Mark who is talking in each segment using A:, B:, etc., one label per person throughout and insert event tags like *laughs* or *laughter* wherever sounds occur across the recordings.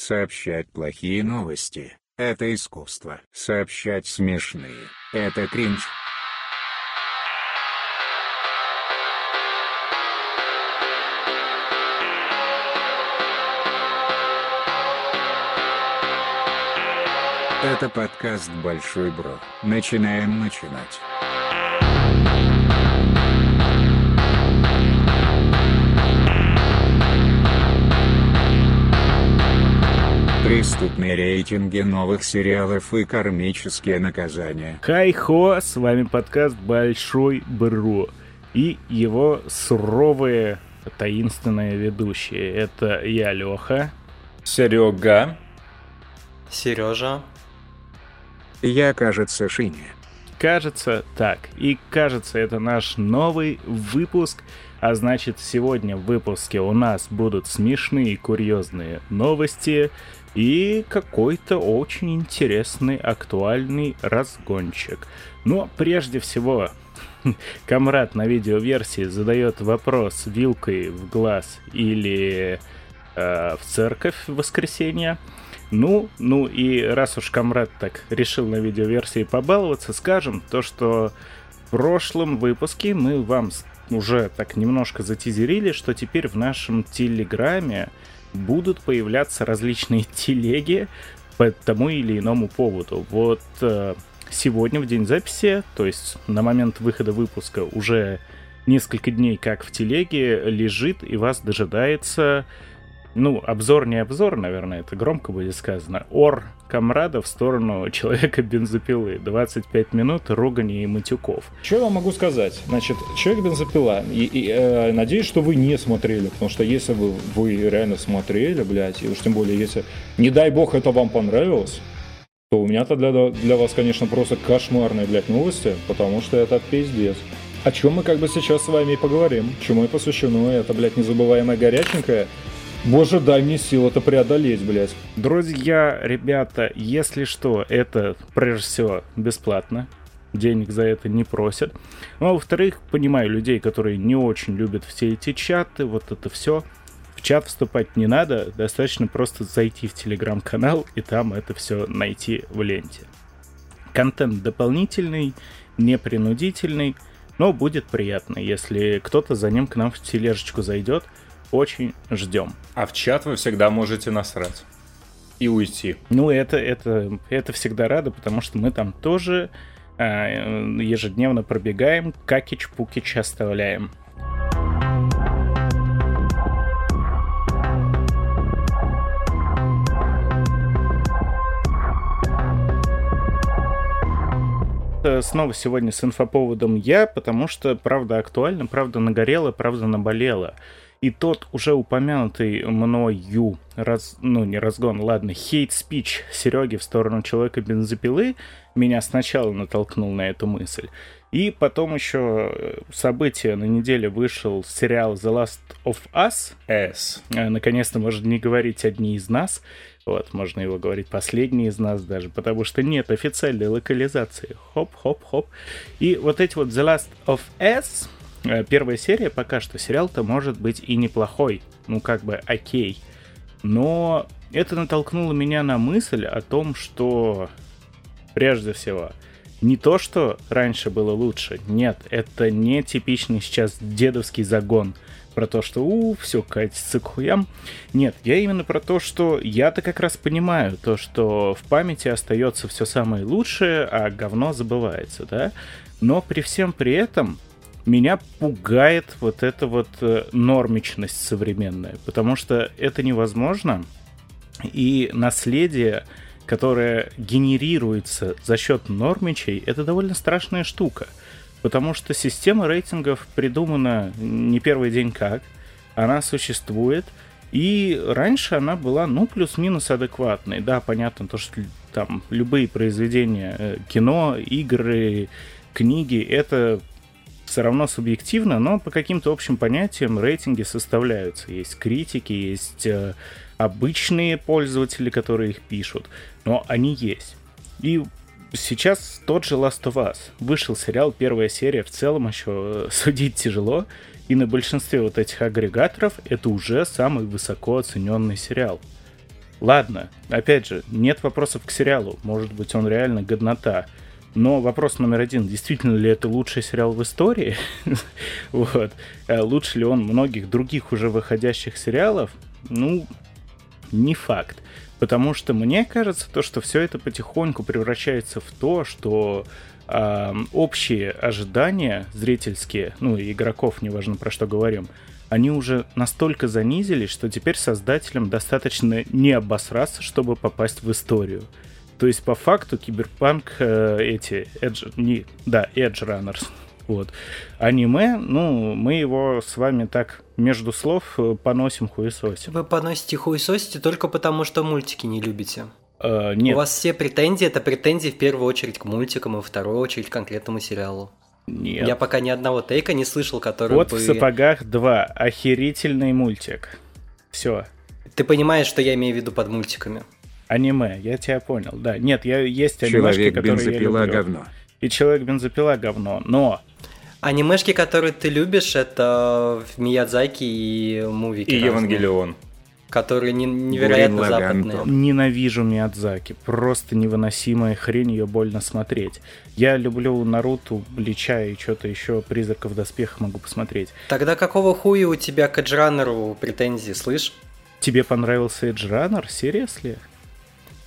A: Сообщать плохие новости – это искусство. Сообщать смешные – это кринж. Это подкаст «Большой Бро». Начинаем начинать. Преступные рейтинги новых сериалов и кармические наказания.
B: Хай-хо, с вами подкаст «Большой Бро» и его суровые таинственные ведущие. Это я, Леха.
C: Серега.
D: Сережа.
A: Я, кажется, Шиня.
B: Кажется, так. И кажется, это наш новый выпуск. А значит, сегодня в выпуске у нас будут смешные и курьезные новости и какой-то очень интересный актуальный разгончик. Но прежде всего, *laughs* Камрад на видеоверсии задает вопрос вилкой в глаз или э, в церковь в воскресенье. Ну, ну и раз уж Камрад так решил на видеоверсии побаловаться, скажем то, что в прошлом выпуске мы вам уже так немножко затизерили, что теперь в нашем Телеграме будут появляться различные *laughs* телеги по тому или иному поводу. Вот э, сегодня, в день записи, то есть на момент выхода выпуска уже несколько дней как в телеге лежит и вас дожидается ну, обзор не обзор, наверное, это громко будет сказано. Ор Камрада в сторону Человека-бензопилы. 25 минут ругани и матюков.
C: Что я вам могу сказать? Значит, Человек-бензопила. И, и э, надеюсь, что вы не смотрели, потому что если вы, вы реально смотрели, блядь, и уж тем более, если, не дай бог, это вам понравилось, то у меня-то для, для вас, конечно, просто кошмарные, блядь, новости, потому что это пиздец. О чем мы как бы сейчас с вами и поговорим, чему и посвящено это, блядь, незабываемая горяченькая, Боже, дай мне сил это преодолеть, блядь.
B: Друзья, ребята, если что, это прежде всего бесплатно. Денег за это не просят. Ну, а во-вторых, понимаю людей, которые не очень любят все эти чаты, вот это все. В чат вступать не надо, достаточно просто зайти в телеграм-канал и там это все найти в ленте. Контент дополнительный, непринудительный, но будет приятно, если кто-то за ним к нам в тележечку зайдет – очень ждем.
C: А в чат вы всегда можете насрать и уйти.
B: Ну, это, это, это всегда рада, потому что мы там тоже э, ежедневно пробегаем, какич-пукич оставляем. снова сегодня с инфоповодом я, потому что правда актуально, правда нагорела, правда наболела. И тот уже упомянутый мною, раз, ну не разгон, ладно, hate speech Сереги в сторону человека-бензопилы меня сначала натолкнул на эту мысль. И потом еще э, событие на неделе вышел сериал The Last of Us.
C: S.
B: Э, наконец-то можно не говорить одни из нас. Вот, можно его говорить последний из нас даже, потому что нет официальной локализации. Хоп-хоп-хоп. И вот эти вот The Last of Us первая серия пока что сериал-то может быть и неплохой, ну как бы окей. Но это натолкнуло меня на мысль о том, что прежде всего не то, что раньше было лучше, нет, это не типичный сейчас дедовский загон про то, что у, все катится к хуям. Нет, я именно про то, что я-то как раз понимаю то, что в памяти остается все самое лучшее, а говно забывается, да? Но при всем при этом меня пугает вот эта вот э, нормичность современная, потому что это невозможно, и наследие, которое генерируется за счет нормичей, это довольно страшная штука, потому что система рейтингов придумана не первый день как, она существует, и раньше она была, ну, плюс-минус адекватной. Да, понятно, то, что там любые произведения, э, кино, игры, книги, это все равно субъективно, но по каким-то общим понятиям рейтинги составляются. Есть критики, есть э, обычные пользователи, которые их пишут, но они есть. И сейчас тот же Last of Us. Вышел сериал, первая серия, в целом еще э, судить тяжело, и на большинстве вот этих агрегаторов это уже самый высоко оцененный сериал. Ладно, опять же, нет вопросов к сериалу. Может быть, он реально годнота. Но вопрос номер один, действительно ли это лучший сериал в истории? *laughs* вот. А лучше ли он многих других уже выходящих сериалов? Ну, не факт. Потому что мне кажется, то, что все это потихоньку превращается в то, что э, общие ожидания зрительские, ну и игроков, неважно про что говорим, они уже настолько занизились, что теперь создателям достаточно не обосраться, чтобы попасть в историю. То есть, по факту, киберпанк э, эти, Edge, не, да, Edge Runners, вот, аниме, ну, мы его с вами так между слов э, поносим хуесосим.
D: Вы поносите хуесосите только потому, что мультики не любите.
B: Э, нет.
D: У вас все претензии, это претензии в первую очередь к мультикам и в вторую очередь к конкретному сериалу.
B: Нет.
D: Я пока ни одного тейка не слышал, который
B: Вот
D: бы...
B: в сапогах 2. Охерительный мультик. Все.
D: Ты понимаешь, что я имею в виду под мультиками?
B: Аниме, я тебя понял, да. Нет, я, есть анимешки,
A: Человек
B: которые я
A: бензопила
B: люблю.
A: говно.
B: И Человек-бензопила говно. Но
D: Анимешки, которые ты любишь, это Миядзаки и мувики.
C: И Евангелион.
D: Которые не- невероятно
A: Лаган
D: западные.
B: ненавижу Миядзаки. Просто невыносимая хрень, ее больно смотреть. Я люблю Наруто, Блича и что-то еще, Призраков в доспехах могу посмотреть.
D: Тогда какого хуя у тебя к Эджранеру претензии, слышь?
B: Тебе понравился Edge Runner?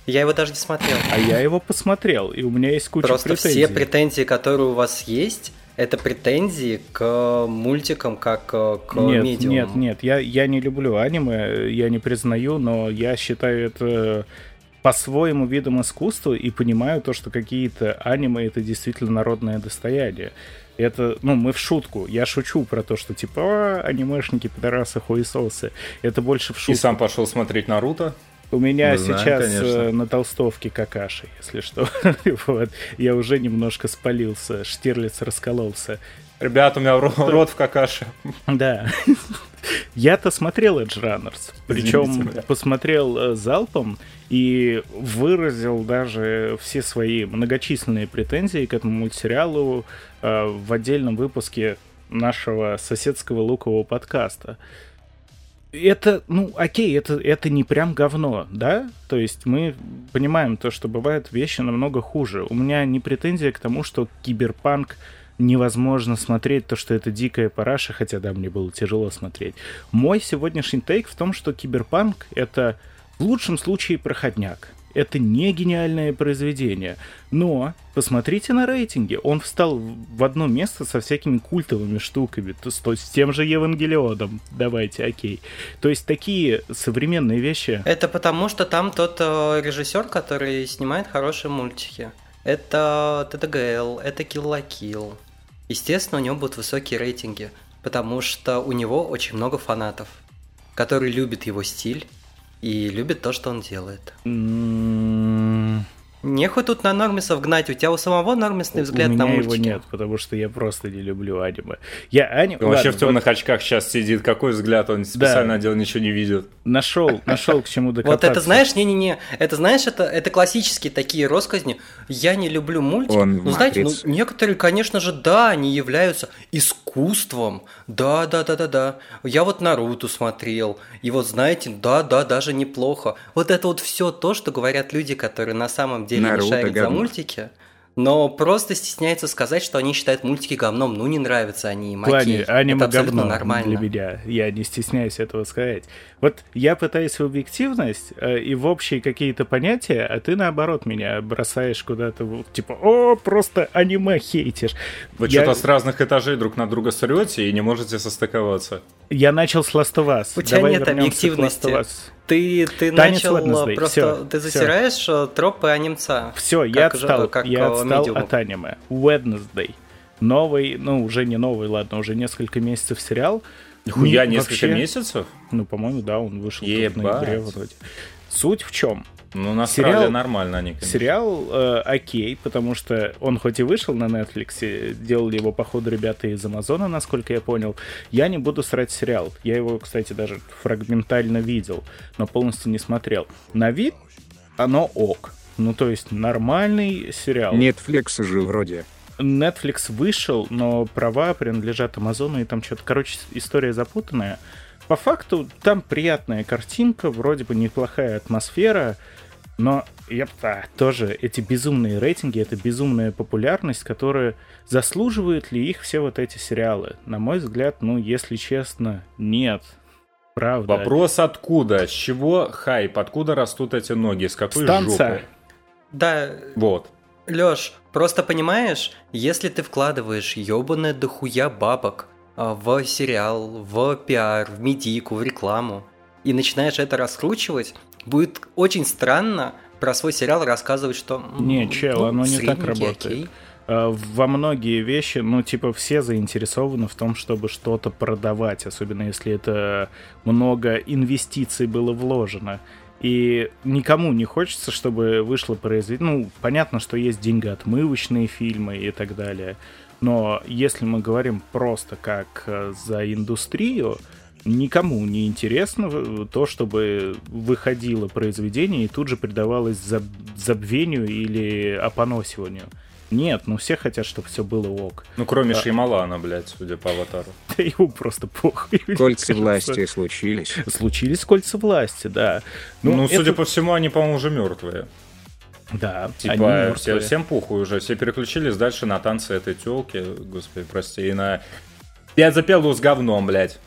D: Я его даже не смотрел.
B: А я его посмотрел, и у меня есть куча
D: Просто
B: претензий.
D: все претензии, которые у вас есть, это претензии к мультикам, как э, к
B: Нет,
D: медиуму.
B: нет, нет, я, я не люблю аниме, я не признаю, но я считаю это по-своему видом искусства и понимаю то, что какие-то аниме это действительно народное достояние. Это, ну, мы в шутку. Я шучу про то, что типа, «А, анимешники, пидорасы, хуесосы. Это больше в
C: И
B: шутку.
C: сам пошел смотреть Наруто.
B: У меня
C: Мы знаем,
B: сейчас
C: конечно.
B: э, на толстовке какаши, если что. *laughs* вот. Я уже немножко спалился, Штирлиц раскололся.
C: Ребят, у меня ро- рот в какаше.
B: Да. *laughs* Я-то смотрел Edge Runners, причем
C: Извините,
B: посмотрел э, залпом и выразил даже все свои многочисленные претензии к этому мультсериалу э, в отдельном выпуске нашего соседского лукового подкаста. Это, ну, окей, это, это не прям говно, да? То есть мы понимаем то, что бывают вещи намного хуже. У меня не претензия к тому, что киберпанк невозможно смотреть, то, что это дикая параша, хотя, да, мне было тяжело смотреть. Мой сегодняшний тейк в том, что киберпанк — это в лучшем случае проходняк. Это не гениальное произведение. Но посмотрите на рейтинги. Он встал в одно место со всякими культовыми штуками. То, есть с тем же Евангелионом. Давайте, окей. То есть такие современные вещи...
D: Это потому, что там тот э, режиссер, который снимает хорошие мультики. Это ТТГЛ, это Kill la Kill. Естественно, у него будут высокие рейтинги, потому что у него очень много фанатов, которые любят его стиль и любят то, что он делает.
B: м,
D: Нехуй тут на Нормисов гнать, у тебя у самого Нормисный взгляд
B: у
D: на
B: меня
D: мультики.
B: его нет, потому что я просто не люблю аниме. Я аниме...
C: Он вообще
B: Ладно,
C: в темных очках сейчас сидит. Какой взгляд? Он специально одел, ничего не видит.
B: Нашел, нашел к чему докопаться.
D: Вот это знаешь, не-не-не, это знаешь, это, это классические такие росказни. Я не люблю мультик.
A: Он
D: ну, знаете, ну, некоторые, конечно же, да, они являются искусством. Да, да, да, да, да. Я вот Наруто смотрел. И вот знаете, да, да, даже неплохо. Вот это вот все то, что говорят люди, которые на самом деле
A: Наруто
D: не шарят за
A: говно.
D: мультики. Но просто стесняются сказать, что они считают мультики говном. Ну, не нравятся они им.
B: В плане аниме
D: это
B: говно
D: нормально.
B: для меня. Я не стесняюсь этого сказать. Вот я пытаюсь в объективность э, и в общие какие-то понятия, а ты наоборот меня бросаешь куда-то, в- типа, о, просто аниме хейтишь.
C: Вы
B: я,
C: что-то с разных этажей друг на друга срете и не можете состыковаться.
B: я начал с Last of Us.
D: У тебя
B: Давай
D: нет
B: вернемся к
D: объективности.
B: Last of Us.
D: Ты, ты
B: Танец
D: начал
B: Wednesday,
D: э, просто...
B: всё,
D: ты
B: всё.
D: засираешь э, тропы анимца.
B: Все, я отстал,
D: как,
B: я
D: э,
B: отстал от аниме. Wednesday. Новый, ну, уже не новый, ладно, уже несколько месяцев сериал.
C: Нихуя,
B: Не,
C: несколько
B: вообще-
C: месяцев?
B: Ну, по-моему, да, он вышел в ноябре вроде. Суть в чем?
C: Ну, на
B: Сериал-
C: нормально они, конечно.
B: Сериал э, окей, потому что он хоть и вышел на Netflix, делали его, походу, ребята из Амазона, насколько я понял. Я не буду срать сериал. Я его, кстати, даже фрагментально видел, но полностью не смотрел. На вид оно ок. Ну, то есть нормальный сериал.
A: Netflix же вроде.
B: Netflix вышел, но права принадлежат Амазону, и там что-то, короче, история запутанная. по факту там приятная картинка, вроде бы неплохая атмосфера, но да, тоже эти безумные рейтинги, это безумная популярность, которая заслуживают ли их все вот эти сериалы? На мой взгляд, ну, если честно, нет. Правда.
C: Вопрос откуда? С чего хайп? Откуда растут эти ноги? С какой
B: Станция.
C: жопы?
D: Да,
C: Вот.
D: Лёш, просто понимаешь, если ты вкладываешь ёбаное дохуя бабок а, в сериал, в пиар, в медийку, в рекламу, и начинаешь это раскручивать, будет очень странно про свой сериал рассказывать, что...
B: Не, чел,
D: ну,
B: оно не так работает.
D: окей.
B: А, Во многие вещи, ну, типа, все заинтересованы в том, чтобы что-то продавать, особенно если это много инвестиций было вложено. И никому не хочется, чтобы вышло произведение. Ну, понятно, что есть деньгоотмывочные фильмы и так далее. Но если мы говорим просто как э, за индустрию, никому не интересно то, чтобы выходило произведение и тут же предавалось заб- забвению или опоносиванию. Нет, ну все хотят, чтобы все было ок.
C: Ну, кроме
B: Да.
C: Шеймалана, блядь, судя по аватару. *laughs*
B: Да ему просто похуй.
A: Кольца власти случились.
B: Случились кольца власти, да.
C: Ну,
B: это-
C: судя по всему, они, по-моему, уже мертвые.
B: Да, они
C: Типа,
B: мертвые.
C: все, всем похуй уже. Все переключились дальше на танцы этой телки, господи, прости, и на пять запелу с говном, блядь.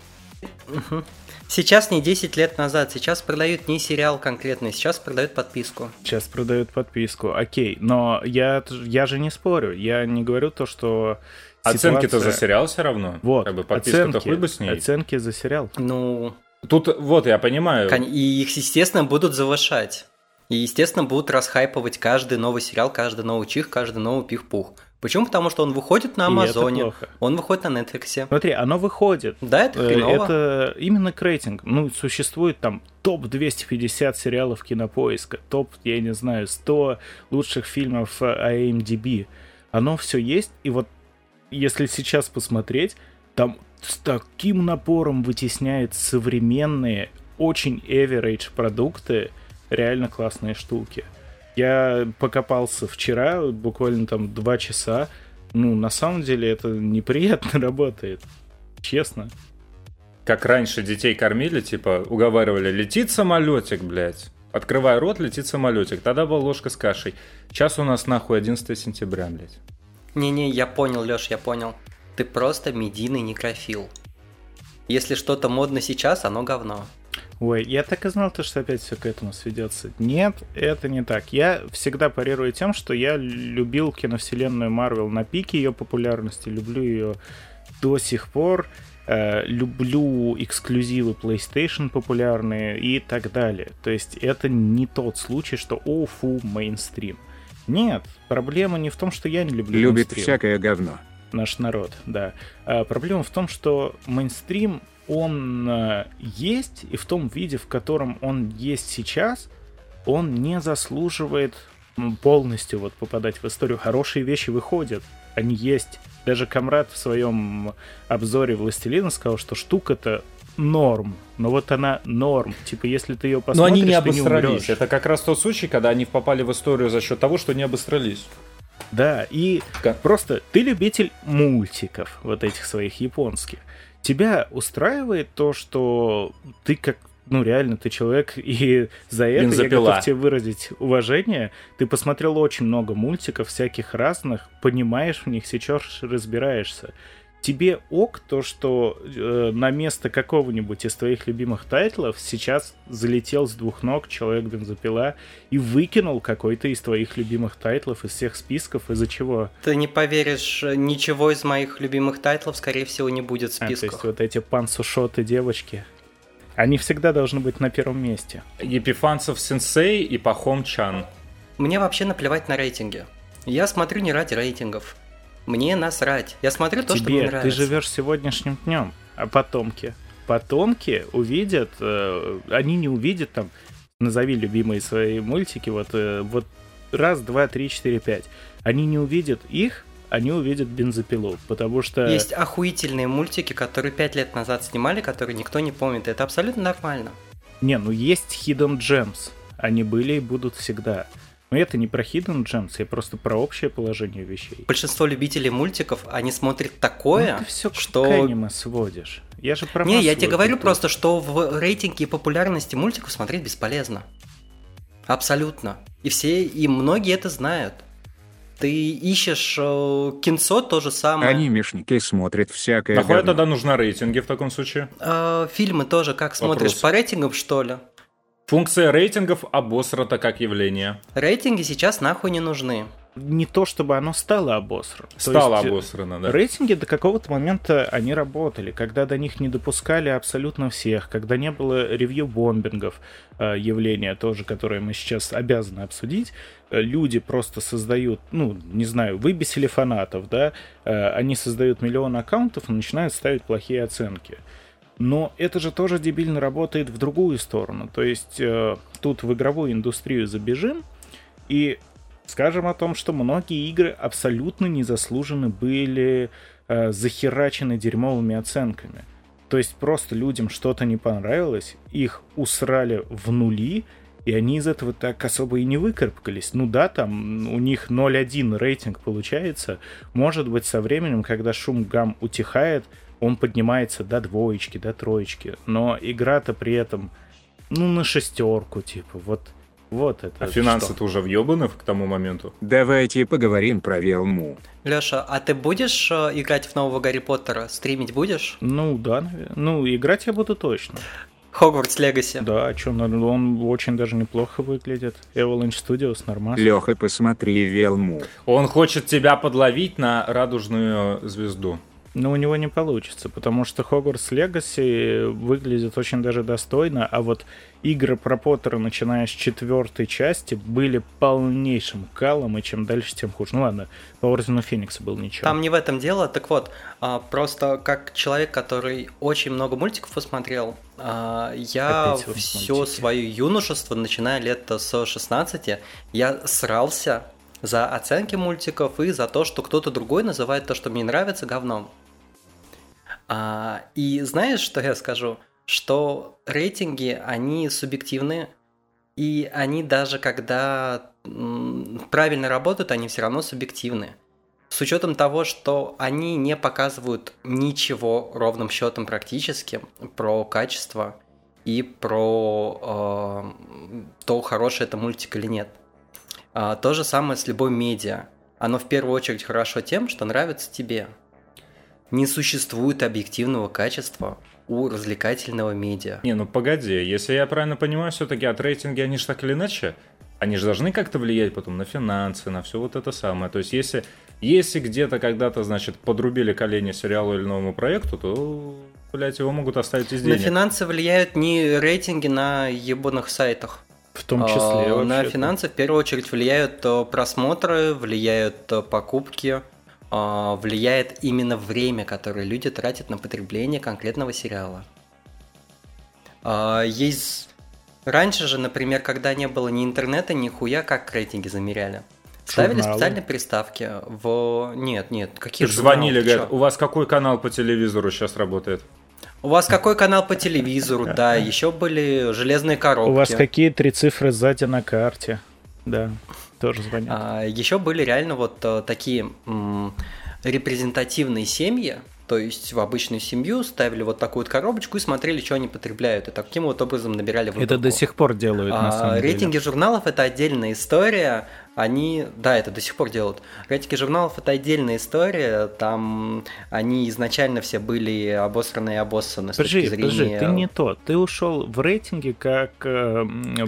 D: Сейчас не 10 лет назад, сейчас продают не сериал конкретный, сейчас продают подписку.
B: Сейчас продают подписку, окей. Но я, я же не спорю. Я не говорю то, что
C: Оценки-то за сериал все равно.
B: Вот,
C: Как бы подписка-то
B: оценки,
C: хуй бы с ней.
B: оценки за сериал.
D: Ну,
C: Тут, вот, я понимаю.
D: и их, естественно, будут завышать. И, естественно, будут расхайповать каждый новый сериал, каждый новый чих, каждый новый пих-пух. Почему? Потому что он выходит на Амазоне, он выходит на Netflix.
B: Смотри, оно выходит.
D: Да, это
B: Э,
D: хреново.
B: Это именно к рейтингу. Ну, существует там топ-250 сериалов кинопоиска, топ, я не знаю, 100 лучших фильмов IMDb. Оно все есть, и вот если сейчас посмотреть, там с таким напором вытесняет современные, очень average продукты, реально классные штуки. Я покопался вчера, буквально там два часа. Ну, на самом деле это неприятно *laughs* работает. Честно.
C: Как раньше детей кормили, типа, уговаривали, летит самолетик, блядь. Открывай рот, летит самолетик. Тогда была ложка с кашей. Сейчас у нас нахуй 11 сентября, блядь.
D: Не-не, я понял, Лёш, я понял. Ты просто медийный некрофил. Если что-то модно сейчас, оно говно.
B: Ой, я так и знал, то, что опять все к этому сведется. Нет, это не так. Я всегда парирую тем, что я любил киновселенную Марвел на пике ее популярности, люблю ее до сих пор, э, люблю эксклюзивы PlayStation популярные и так далее. То есть это не тот случай, что о, фу, мейнстрим. Нет, проблема не в том, что я не люблю
A: Любит
B: мейнстрим
A: всякое говно.
B: наш народ, да. А проблема в том, что мейнстрим, он э, есть, и в том виде, в котором он есть сейчас, он не заслуживает полностью вот попадать в историю. Хорошие вещи выходят, они есть. Даже Камрад в своем обзоре «Властелина» сказал, что штука-то норм, но вот она норм. Типа, если ты ее
C: Но
B: посмотришь,
C: они не обосрались.
B: умрёшь.
C: Это как раз тот случай, когда они попали в историю за счет того, что не обосрались.
B: Да, и
C: Ка-
B: просто ты любитель мультиков, вот этих своих японских. Тебя устраивает то, что ты как ну, реально, ты человек, *laughs* и за это я
C: Бензопила.
B: готов тебе выразить уважение. Ты посмотрел очень много мультиков всяких разных, понимаешь в них, сейчас разбираешься. Тебе ок то, что э, на место какого-нибудь из твоих любимых тайтлов сейчас залетел с двух ног человек-бензопила и выкинул какой-то из твоих любимых тайтлов из всех списков, из-за чего?
D: Ты не поверишь, ничего из моих любимых тайтлов, скорее всего, не будет в
B: А, то есть
D: списках.
B: вот эти панцушоты девочки, они всегда должны быть на первом месте.
C: Епифанцев-сенсей и Пахом-чан.
D: Мне вообще наплевать на рейтинги. Я смотрю не ради рейтингов. Мне насрать. Я смотрю то, что мне
B: Тебе, ты
D: нравится.
B: живешь сегодняшним днем, а потомки? Потомки увидят, э, они не увидят там, назови любимые свои мультики, вот, э, вот раз, два, три, четыре, пять. Они не увидят их, они увидят бензопилу, потому что...
D: Есть охуительные мультики, которые пять лет назад снимали, которые никто не помнит. Это абсолютно нормально.
B: Не, ну есть Hidden Gems. Они были и будут всегда. Но это не про Hidden Gems, я просто про общее положение вещей.
D: Большинство любителей мультиков, они смотрят такое,
B: ну, ты все
D: что...
B: к аниме сводишь. Я же про
D: Не, я тебе говорю просто, что в рейтинге популярности мультиков смотреть бесполезно. Абсолютно. И все, и многие это знают. Ты ищешь э, кинцо, то же самое.
A: Анимешники смотрят всякое
C: Нахуй
A: говно.
C: тогда нужны рейтинги в таком случае?
D: Э, фильмы тоже как смотришь?
C: Вопрос.
D: По рейтингам, что ли?
C: Функция рейтингов обосрата как явление.
D: Рейтинги сейчас нахуй не нужны.
B: Не то, чтобы оно стало обосрано.
C: Стало
B: есть, э,
C: обосрано, да.
B: Рейтинги до какого-то момента они работали, когда до них не допускали абсолютно всех, когда не было ревью-бомбингов, э, явления тоже, которое мы сейчас обязаны обсудить. Э, Люди просто создают, ну, не знаю, выбесили фанатов, да, э, они создают миллион аккаунтов и начинают ставить плохие оценки. Но это же тоже дебильно работает в другую сторону. То есть э, тут в игровую индустрию забежим и скажем о том, что многие игры абсолютно незаслуженно были э, захерачены дерьмовыми оценками. То есть просто людям что-то не понравилось, их усрали в нули, и они из этого так особо и не выкарабкались. Ну да, там у них 0.1 рейтинг получается. Может быть, со временем, когда шум гам утихает, он поднимается до двоечки, до троечки. Но игра-то при этом, ну, на шестерку, типа, вот, вот это.
C: А финансы-то уже въебаны к тому моменту.
A: Давайте поговорим про Велму.
D: Леша, а ты будешь э, играть в нового Гарри Поттера? Стримить будешь?
B: Ну, да, наверное. Ну, играть я буду точно.
D: Хогвартс Легаси.
B: Да, а что, он очень даже неплохо выглядит. Avalanche Studios нормально.
A: Леха, посмотри Велму.
C: Он хочет тебя подловить на радужную звезду.
B: Но у него не получится, потому что Hogwarts Legacy выглядит очень даже достойно, а вот игры про Поттера, начиная с четвертой части, были полнейшим калом, и чем дальше, тем хуже. Ну ладно, по Ордену Феникса был ничего.
D: Там не в этом дело. Так вот, а, просто как человек, который очень много мультиков посмотрел, а, я все свое юношество, начиная лет с 16, я срался за оценки мультиков и за то, что кто-то другой называет то, что мне нравится, говном. А, и знаешь, что я скажу? Что рейтинги, они субъективные, и они даже когда правильно работают, они все равно субъективны. С учетом того, что они не показывают ничего ровным счетом практически про качество и про э, то, хороший это мультик или нет. А, то же самое с любой медиа. Оно в первую очередь хорошо тем, что нравится тебе. Не существует объективного качества у развлекательного медиа.
C: Не, ну погоди, если я правильно понимаю, все-таки от рейтинги, они же так или иначе, они же должны как-то влиять потом на финансы, на все вот это самое. То есть если, если где-то когда-то, значит, подрубили колени сериалу или новому проекту, то, блядь, его могут оставить из
D: На
C: денег.
D: финансы влияют не рейтинги на ебаных сайтах.
B: В том числе
D: А, На финансы в первую очередь влияют э, просмотры, влияют э, покупки, влияет именно время, которое люди тратят на потребление конкретного сериала. А, Есть... Раньше же, например, когда не было ни интернета, ни хуя, как рейтинги замеряли? Ставили
B: Журналы.
D: специальные приставки в... Нет, нет, какие
C: Звонили,
D: журналы, ты
C: говорят, у вас какой канал по телевизору сейчас работает?
D: У вас какой канал по телевизору? Да, *laughs* еще были железные коробки.
B: У вас какие три цифры сзади на карте? Да, тоже звонят.
D: А, еще были реально вот э, такие м, репрезентативные семьи, то есть в обычную семью ставили вот такую вот коробочку и смотрели, что они потребляют, и таким вот образом набирали выборку.
B: Это до сих пор делают, на
D: А,
B: самом деле.
D: рейтинги журналов это отдельная история. Они, да, это до сих пор делают. Рейтинги журналов это отдельная история. Там они изначально все были обосраны и обоссаны с
B: Подожди,
D: точки
B: подожди,
D: зрения.
B: ты не то. Ты ушел в рейтинги как э,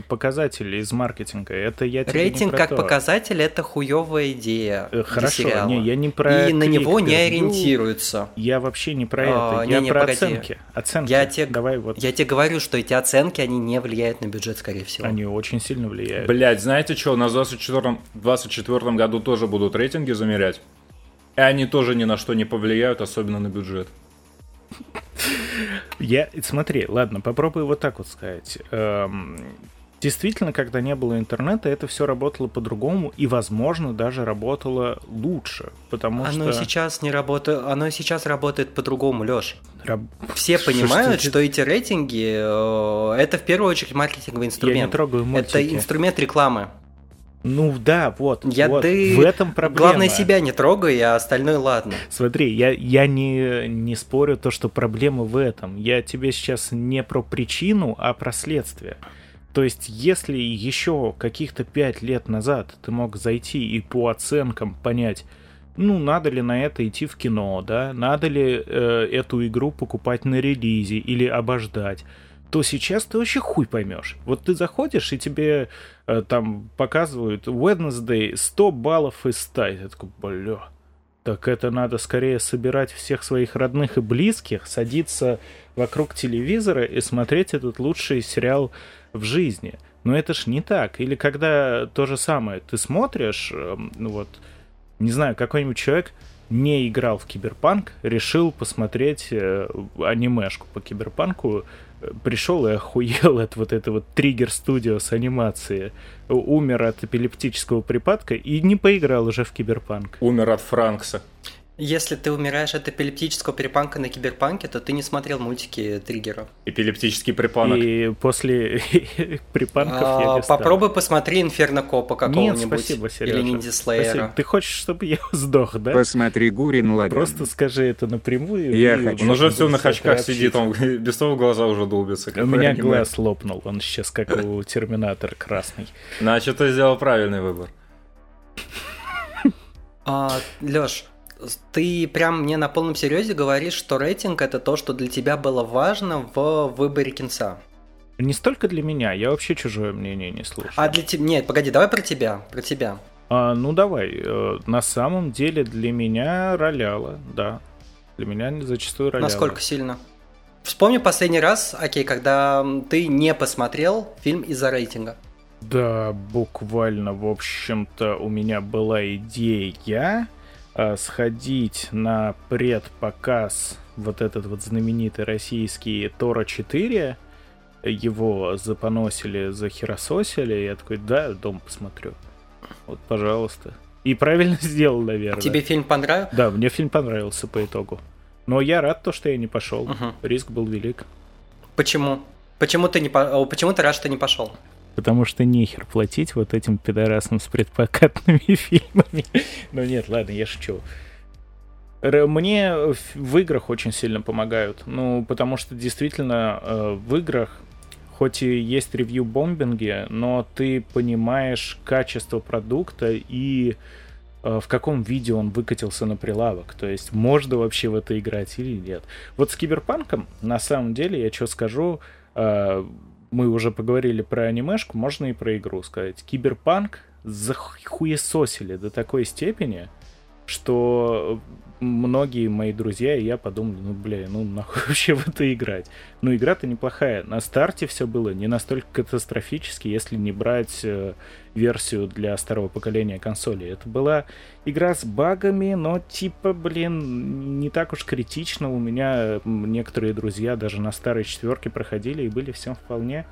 B: показатель из маркетинга. Это я тебе не
D: Рейтинг
B: про
D: как
B: то.
D: показатель это хуевая идея.
B: Э,
D: для
B: Хорошо,
D: сериала.
B: не, я не про
D: И на него не
B: клик-per-view.
D: ориентируются.
B: Я вообще не про
D: А,
B: это. Я
D: не-не,
B: про
D: погоди.
B: оценки. Оценки.
D: Я тебе,
B: Давай вот.
D: я тебе говорю, что эти оценки, они не влияют на бюджет, скорее всего.
B: Они очень сильно влияют.
C: Блять, знаете что, у нас в 24 24 году тоже будут рейтинги замерять. И они тоже ни на что не повлияют, особенно на бюджет. *laughs*
B: Я, смотри, ладно, попробую вот так вот сказать. Эм, действительно, когда не было интернета, это все работало по-другому и, возможно, даже работало лучше, потому
D: Оно
B: что
D: сейчас не работает, оно сейчас работает по-другому, Леш.
B: раб-
D: Все
B: Что-
D: понимают,
B: что-
D: что эти рейтинги э, это в первую очередь маркетинговый
B: я не
D: инструмент.
B: трогаю мультики.
D: это инструмент рекламы.
B: Ну да, вот.
D: Я
B: вот,
D: ты...
B: В этом проблема.
D: Главное, себя не трогай, а остальное ладно.
B: Смотри, я, я не, не спорю то, что проблема в этом. Я тебе сейчас не про причину, а про следствие. То есть, если еще каких-то пять лет назад ты мог зайти и по оценкам понять, ну, надо ли на это идти в кино, да, надо ли э, эту игру покупать на релизе или обождать, то сейчас ты вообще хуй поймешь. Вот ты заходишь, и тебе там показывают Wednesday 100 баллов из 100. И ты такой, бля, так это надо скорее собирать всех своих родных и близких, садиться вокруг телевизора и смотреть этот лучший сериал в жизни. Но это ж не так. Или когда то же самое, ты смотришь, э, ну вот, не знаю, какой-нибудь человек не играл в киберпанк, решил посмотреть э, анимешку по киберпанку, пришел и охуел от вот этого триггер студио с анимации, умер от эпилептического припадка и не поиграл уже в киберпанк.
C: Умер от Франкса.
D: Если ты умираешь от эпилептического перепанка на киберпанке, то ты не смотрел мультики триггеров.
C: Эпилептический припанок.
B: И после *laughs* припанков а, я не
D: Попробуй посмотри Инферно Копа какого-нибудь.
B: Нет, спасибо, Сережа.
D: Или Ниндзя Слеера.
B: Ты хочешь, чтобы я *laughs* сдох, да?
A: Посмотри Гурин Лаган.
B: Просто скажи это напрямую.
A: Я хочу.
C: Он уже все на очках сидит, он *laughs* без того глаза уже долбится.
B: У меня глаз лопнул, он сейчас как у Терминатора красный.
C: Значит, ты сделал правильный выбор.
D: А, Лёш, ты прям мне на полном серьезе говоришь, что рейтинг это то, что для тебя было важно в выборе кинца.
B: Не столько для меня, я вообще чужое мнение не слушаю.
D: А для тебя... Нет, погоди, давай про тебя, про тебя.
B: А, ну давай, э, на самом деле для меня роляла, да. Для меня зачастую роляла.
D: Насколько сильно? Вспомни последний раз, окей, когда ты не посмотрел фильм из-за рейтинга.
B: Да, буквально, в общем-то, у меня была идея сходить на предпоказ вот этот вот знаменитый российский Тора 4, его запоносили, захерососили, я такой, да, дом посмотрю. Вот, пожалуйста. И правильно *laughs* сделал, наверное.
D: Тебе фильм понравился?
B: Да, мне фильм понравился по итогу. Но я рад то, что я не пошел. Угу. Риск был велик.
D: Почему? Почему ты не по... Почему ты рад, что не пошел?
B: Потому что нехер платить вот этим пидорасам с предпокатными *laughs* фильмами. Ну нет, ладно, я шучу. Мне в играх очень сильно помогают. Ну, потому что действительно э, в играх, хоть и есть ревью-бомбинги, но ты понимаешь качество продукта и э, в каком виде он выкатился на прилавок. То есть, можно вообще в это играть или нет. Вот с Киберпанком, на самом деле, я что скажу, э, мы уже поговорили про анимешку, можно и про игру сказать. Киберпанк захуесосили до такой степени, что многие мои друзья и я подумали, ну, бля, ну, нахуй *laughs* вообще в это играть. Ну, игра-то неплохая. На старте все было не настолько катастрофически, если не брать э, версию для старого поколения консоли. Это была игра с багами, но, типа, блин, не так уж критично. У меня некоторые друзья даже на старой четверке проходили и были всем вполне,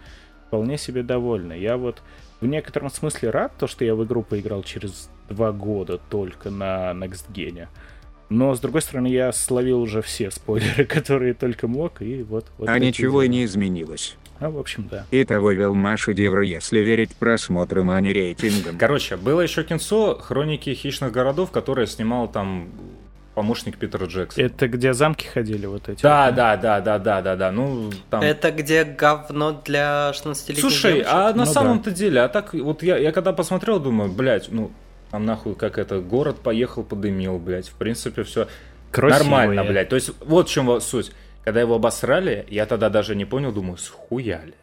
B: вполне себе довольны. Я вот в некотором смысле рад, то, что я в игру поиграл через два года только на Next Gen. Но, с другой стороны, я словил уже все спойлеры, *laughs* которые только мог, и вот... вот
A: а ничего и не изменилось.
B: А, в общем, да.
A: Итого Велма шедевр, если верить просмотрам, а не рейтингам.
C: Короче, было еще кинцо «Хроники хищных городов», которое снимал там помощник Питера Джексона.
B: Это где замки ходили вот эти?
C: Да, вот, да, да, да, да, да, да. Ну, там...
D: Это где говно для 16-летних
C: Слушай,
D: девочек?
C: а на
B: ну,
C: самом-то да. деле, а так, вот я, я когда посмотрел, думаю, блядь, ну, там нахуй как это, город поехал, подымил, блядь, в принципе, все нормально, блядь. То есть, вот в чем суть. Когда его обосрали, я тогда даже не понял, думаю, схуяли.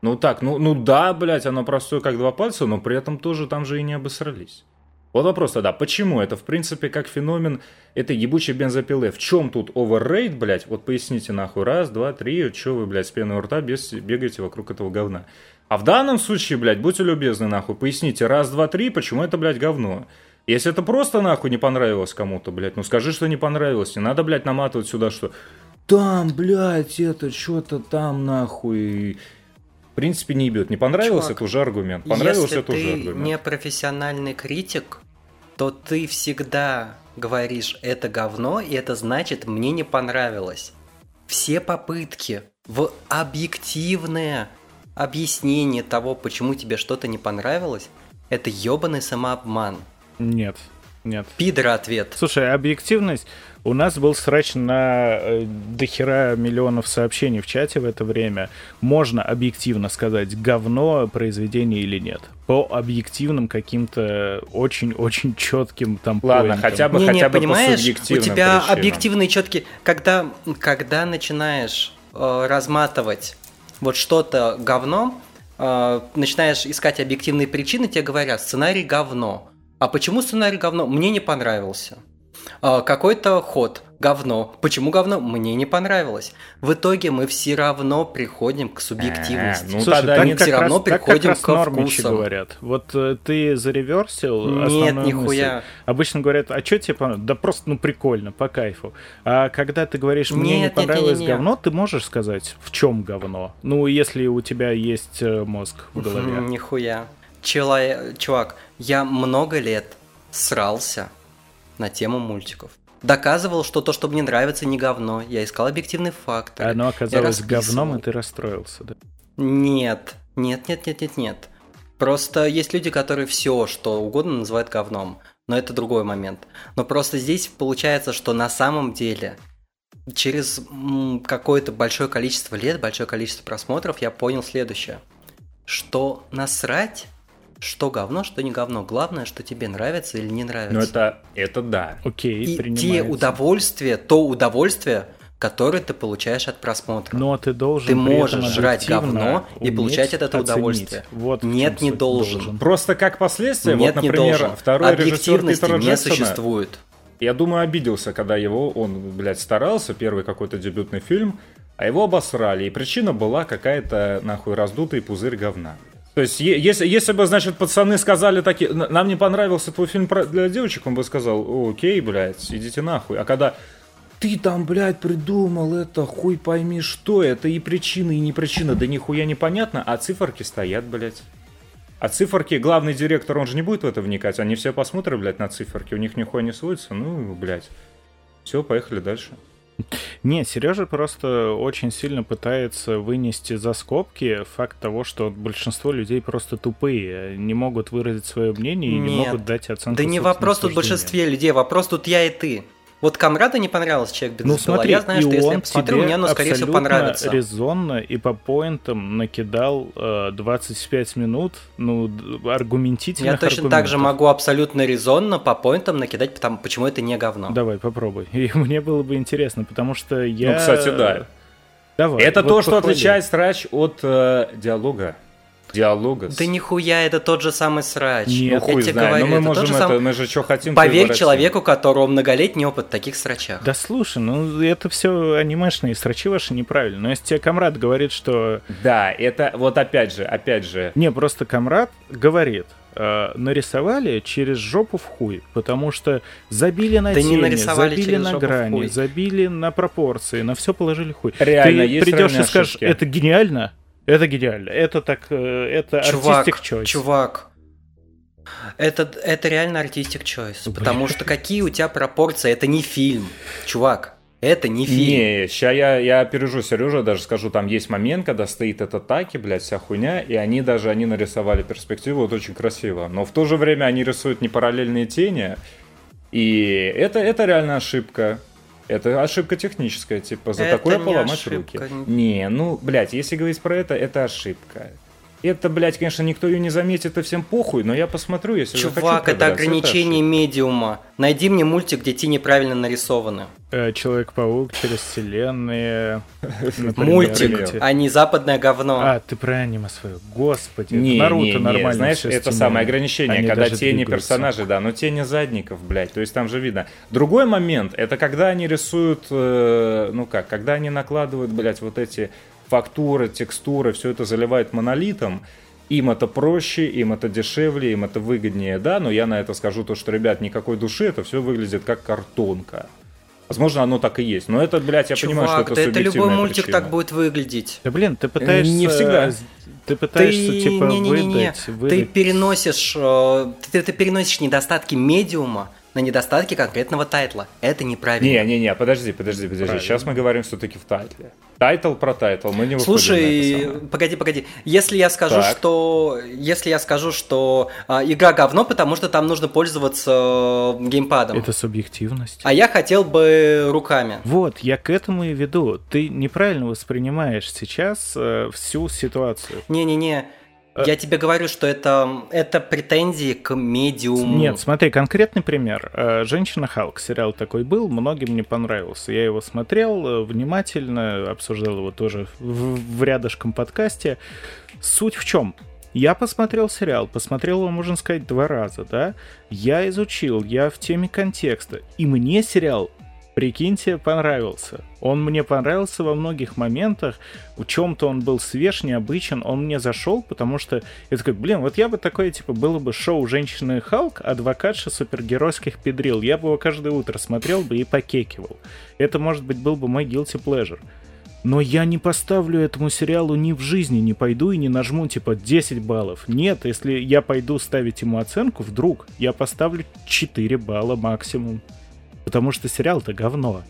C: Ну так, ну, ну да, блядь, оно простое как два пальца, но при этом тоже там же и не обосрались. Вот вопрос тогда, почему это, в принципе, как феномен этой ебучей бензопилы? В чем тут оверрейт, блядь? Вот поясните нахуй. Раз, два, три, что вы, блядь, с пеной у рта без, бегаете вокруг этого говна? А в данном случае, блядь, будьте любезны, нахуй, поясните раз, два, три, почему это, блядь, говно. Если это просто, нахуй, не понравилось кому-то, блядь, ну скажи, что не понравилось. Не надо, блядь, наматывать сюда, что там, блядь, это что-то там, нахуй. В принципе, не ебет. Не понравилось, Чувак, это уже аргумент. Понравилось, это уже
D: аргумент. Если ты не профессиональный критик, то ты всегда говоришь это говно, и это значит мне не понравилось. Все попытки в объективное объяснение того, почему тебе что-то не понравилось, это ебаный самообман.
B: Нет, нет.
D: Пидор ответ.
B: Слушай, объективность... У нас был срач на э, дохера миллионов сообщений в чате в это время. Можно объективно сказать, говно произведение или нет. По объективным каким-то очень-очень четким там
C: Ладно,
B: поинтам.
C: хотя бы,
D: Не,
C: хотя
D: не,
C: бы по
D: понимаешь, у
C: субъективным
D: тебя
C: причинам.
D: объективные четкие, когда, когда начинаешь э, разматывать вот что-то говно, э, начинаешь искать объективные причины, тебе говорят, сценарий говно. А почему сценарий говно? Мне не понравился. А, Какой-то ход говно. Почему говно? Мне не понравилось. В итоге мы все равно приходим к субъективности.
C: А, ну
B: Слушай,
C: тогда
D: мы
B: как
D: все равно
B: раз- так как
D: приходим
B: раз
D: к вкусам.
B: говорят. Вот э, ты зареверсил
D: Нет, нихуя.
B: мысль. Обычно говорят, а что тебе понравилось? Да просто, ну, прикольно, по кайфу. А когда ты говоришь, мне не
D: Нет, нет,
B: понравилось
D: не-не-не.
B: говно, ты можешь сказать, в чем говно? Ну, если у тебя есть э, мозг в голове.
D: Нихуя. Чела- Чувак, я много лет срался на тему мультиков. Доказывал, что то, что мне нравится, не говно. Я искал объективный фактор.
B: Оно оказалось говном, и ты расстроился, да?
D: Нет, нет, нет, нет, нет, нет. Просто есть люди, которые все, что угодно называют говном. Но это другой момент. Но просто здесь получается, что на самом деле через какое-то большое количество лет, большое количество просмотров я понял следующее. Что насрать, что говно, что не говно. Главное, что тебе нравится или не нравится.
C: Ну это, это да.
B: Окей,
D: И те
B: принимается.
D: удовольствия, то удовольствие, которое ты получаешь от просмотра.
B: Но ты должен
D: Ты можешь жрать говно и получать от этого
B: оценить.
D: удовольствие.
B: Вот
D: Нет, не
B: суть.
D: должен.
C: Просто как последствие,
D: Нет,
C: вот,
D: не
C: например,
D: должен.
C: второй режиссер Питера
D: не
C: Джексона,
D: существует.
C: я думаю, обиделся, когда его, он, блядь, старался, первый какой-то дебютный фильм, а его обосрали, и причина была какая-то, нахуй, раздутый пузырь говна. То есть, если, если бы, значит, пацаны сказали такие, «Н- нам не понравился твой фильм для девочек, он бы сказал, «О, окей, блядь, идите нахуй. А когда ты там, блядь, придумал это, хуй пойми, что это, и причина, и не причина, да нихуя непонятно, а циферки стоят, блядь. А циферки, главный директор, он же не будет в это вникать, они все посмотрят, блядь, на циферки, у них нихуя не сводится, ну, блядь. Все, поехали дальше.
B: Не, Сережа просто очень сильно пытается вынести за скобки факт того, что большинство людей просто тупые, не могут выразить свое мнение и не
D: Нет.
B: могут дать оценку.
D: Да не вопрос тут в большинстве людей, вопрос тут я и ты. Вот Камраду не понравился человек без
B: Ну смотри,
D: Я знаю,
B: и
D: что если я
B: он
D: посмотрю,
B: тебе
D: мне оно, скорее всего,
B: абсолютно
D: понравится.
B: резонно и по поинтам накидал э, 25 минут, ну, аргументительных
D: Я точно так же
B: аргументов.
D: могу абсолютно резонно по поинтам накидать, потому, почему это не говно.
B: Давай, попробуй. И *laughs* мне было бы интересно, потому что я...
C: Ну, кстати, да.
B: Давай.
C: это
B: вот
C: то, что
B: похвали.
C: отличает срач от э, диалога. Диалога.
D: Да нихуя, это тот же самый срач.
C: ну
D: я
C: хуй
D: тебе
C: знает,
D: говорю,
C: но мы
D: это
C: можем
D: же
C: это,
D: самый-
C: мы же что хотим.
D: Поверь человеку, у которого многолетний опыт в таких срачах.
B: Да слушай, ну это все анимешные срачи ваши неправильно. Но если тебе комрад говорит, что...
C: Да, это вот опять же, опять же,
B: Не, просто комрад говорит, э, нарисовали через жопу в хуй, потому что забили на
D: Да не
B: тени,
D: нарисовали
B: забили
D: через
B: на грани, забили на пропорции, на все положили хуй.
C: Реально,
B: Ты придешь и скажешь,
C: ошибки.
B: это гениально, это гениально, это так, э, это
D: Чувак,
B: artistic choice.
D: чувак, это, это реально артистик choice, потому что какие у тебя пропорции, это не фильм, чувак, это не фильм.
C: Не, ща я, я опережу Сережа, даже скажу, там есть момент, когда стоит эта таки, блядь, вся хуйня, и они даже, они нарисовали перспективу, вот очень красиво. Но в то же время они рисуют не параллельные тени, и это, это реально ошибка. Это ошибка техническая, типа, за
D: Это
C: такое поломать
D: ошибка.
C: руки. Не, ну, блядь, если говорить про это, это ошибка. Это, блядь, конечно, никто ее не заметит, это всем похуй, но я посмотрю, если захочу
D: Чувак, это
C: проверяться,
D: ограничение
C: ошибка.
D: медиума. Найди мне мультик, где те неправильно нарисованы.
B: Э, Человек-паук через вселенные. *laughs* например,
D: Мультик, а не западное говно.
B: А, ты про аниме свое. Господи,
C: Не,
B: Наруто
C: не, не,
B: нормально.
C: знаешь, это самое ограничение,
B: Они
C: когда тени
B: двигаются.
C: персонажей, да, но тени задников, блядь, то есть там же видно. Другой момент, это когда они рисуют, э, ну как, когда они накладывают, блядь, вот эти фактуры, текстуры, все это заливают монолитом, им это проще, им это дешевле, им это выгоднее, да, но я на это скажу то, что, ребят, никакой души, это все выглядит как картонка. Возможно, оно так и есть, но это, блядь, я понимаю, что
D: Чувак,
C: это
D: да это любой мультик
C: причина.
D: так будет выглядеть.
B: Да блин, ты пытаешься...
C: Не всегда.
B: Ты пытаешься,
D: ты,
B: типа,
D: не-не-не-не,
B: выдать,
D: ты
B: выдать...
D: переносишь, э, ты, ты переносишь недостатки медиума на недостатки конкретного тайтла. Это неправильно.
C: Не-не-не, подожди, подожди, подожди.
B: Правильно.
C: Сейчас мы говорим все-таки в тайтле. Тайтл про тайтл, мы не
D: Слушай, погоди, погоди. Если я скажу,
C: Так.
D: что если я скажу, что а, игра говно, потому что там нужно пользоваться э, геймпадом,
B: Это субъективность.
D: а я хотел бы руками.
B: Вот, я к этому и веду. Ты неправильно воспринимаешь сейчас э, всю ситуацию.
D: Не-не-не.
B: Э.
D: Я тебе говорю, что это, это претензии к медиуму.
B: Нет, смотри, конкретный пример. Э, «Женщина Халк» сериал такой был, многим не понравился. Я его смотрел э, внимательно, обсуждал его тоже в, в рядышком подкасте. Суть в чем? Я посмотрел сериал, посмотрел его, можно сказать, два раза, да? Я изучил, я в теме контекста. И мне сериал, прикиньте, понравился. Он мне понравился во многих моментах. В чем-то он был свеж, необычен. Он мне зашел, потому что я такой, блин, вот я бы такое, типа, было бы шоу «Женщины Халк», адвокатша супергеройских педрил. Я бы его каждое утро смотрел бы и покекивал. Это, может быть, был бы мой guilty pleasure. Но я не поставлю этому сериалу ни в жизни, не пойду и не нажму типа 10 баллов. Нет, если я пойду ставить ему оценку, вдруг я поставлю 4 балла максимум. Потому что сериал-то говно.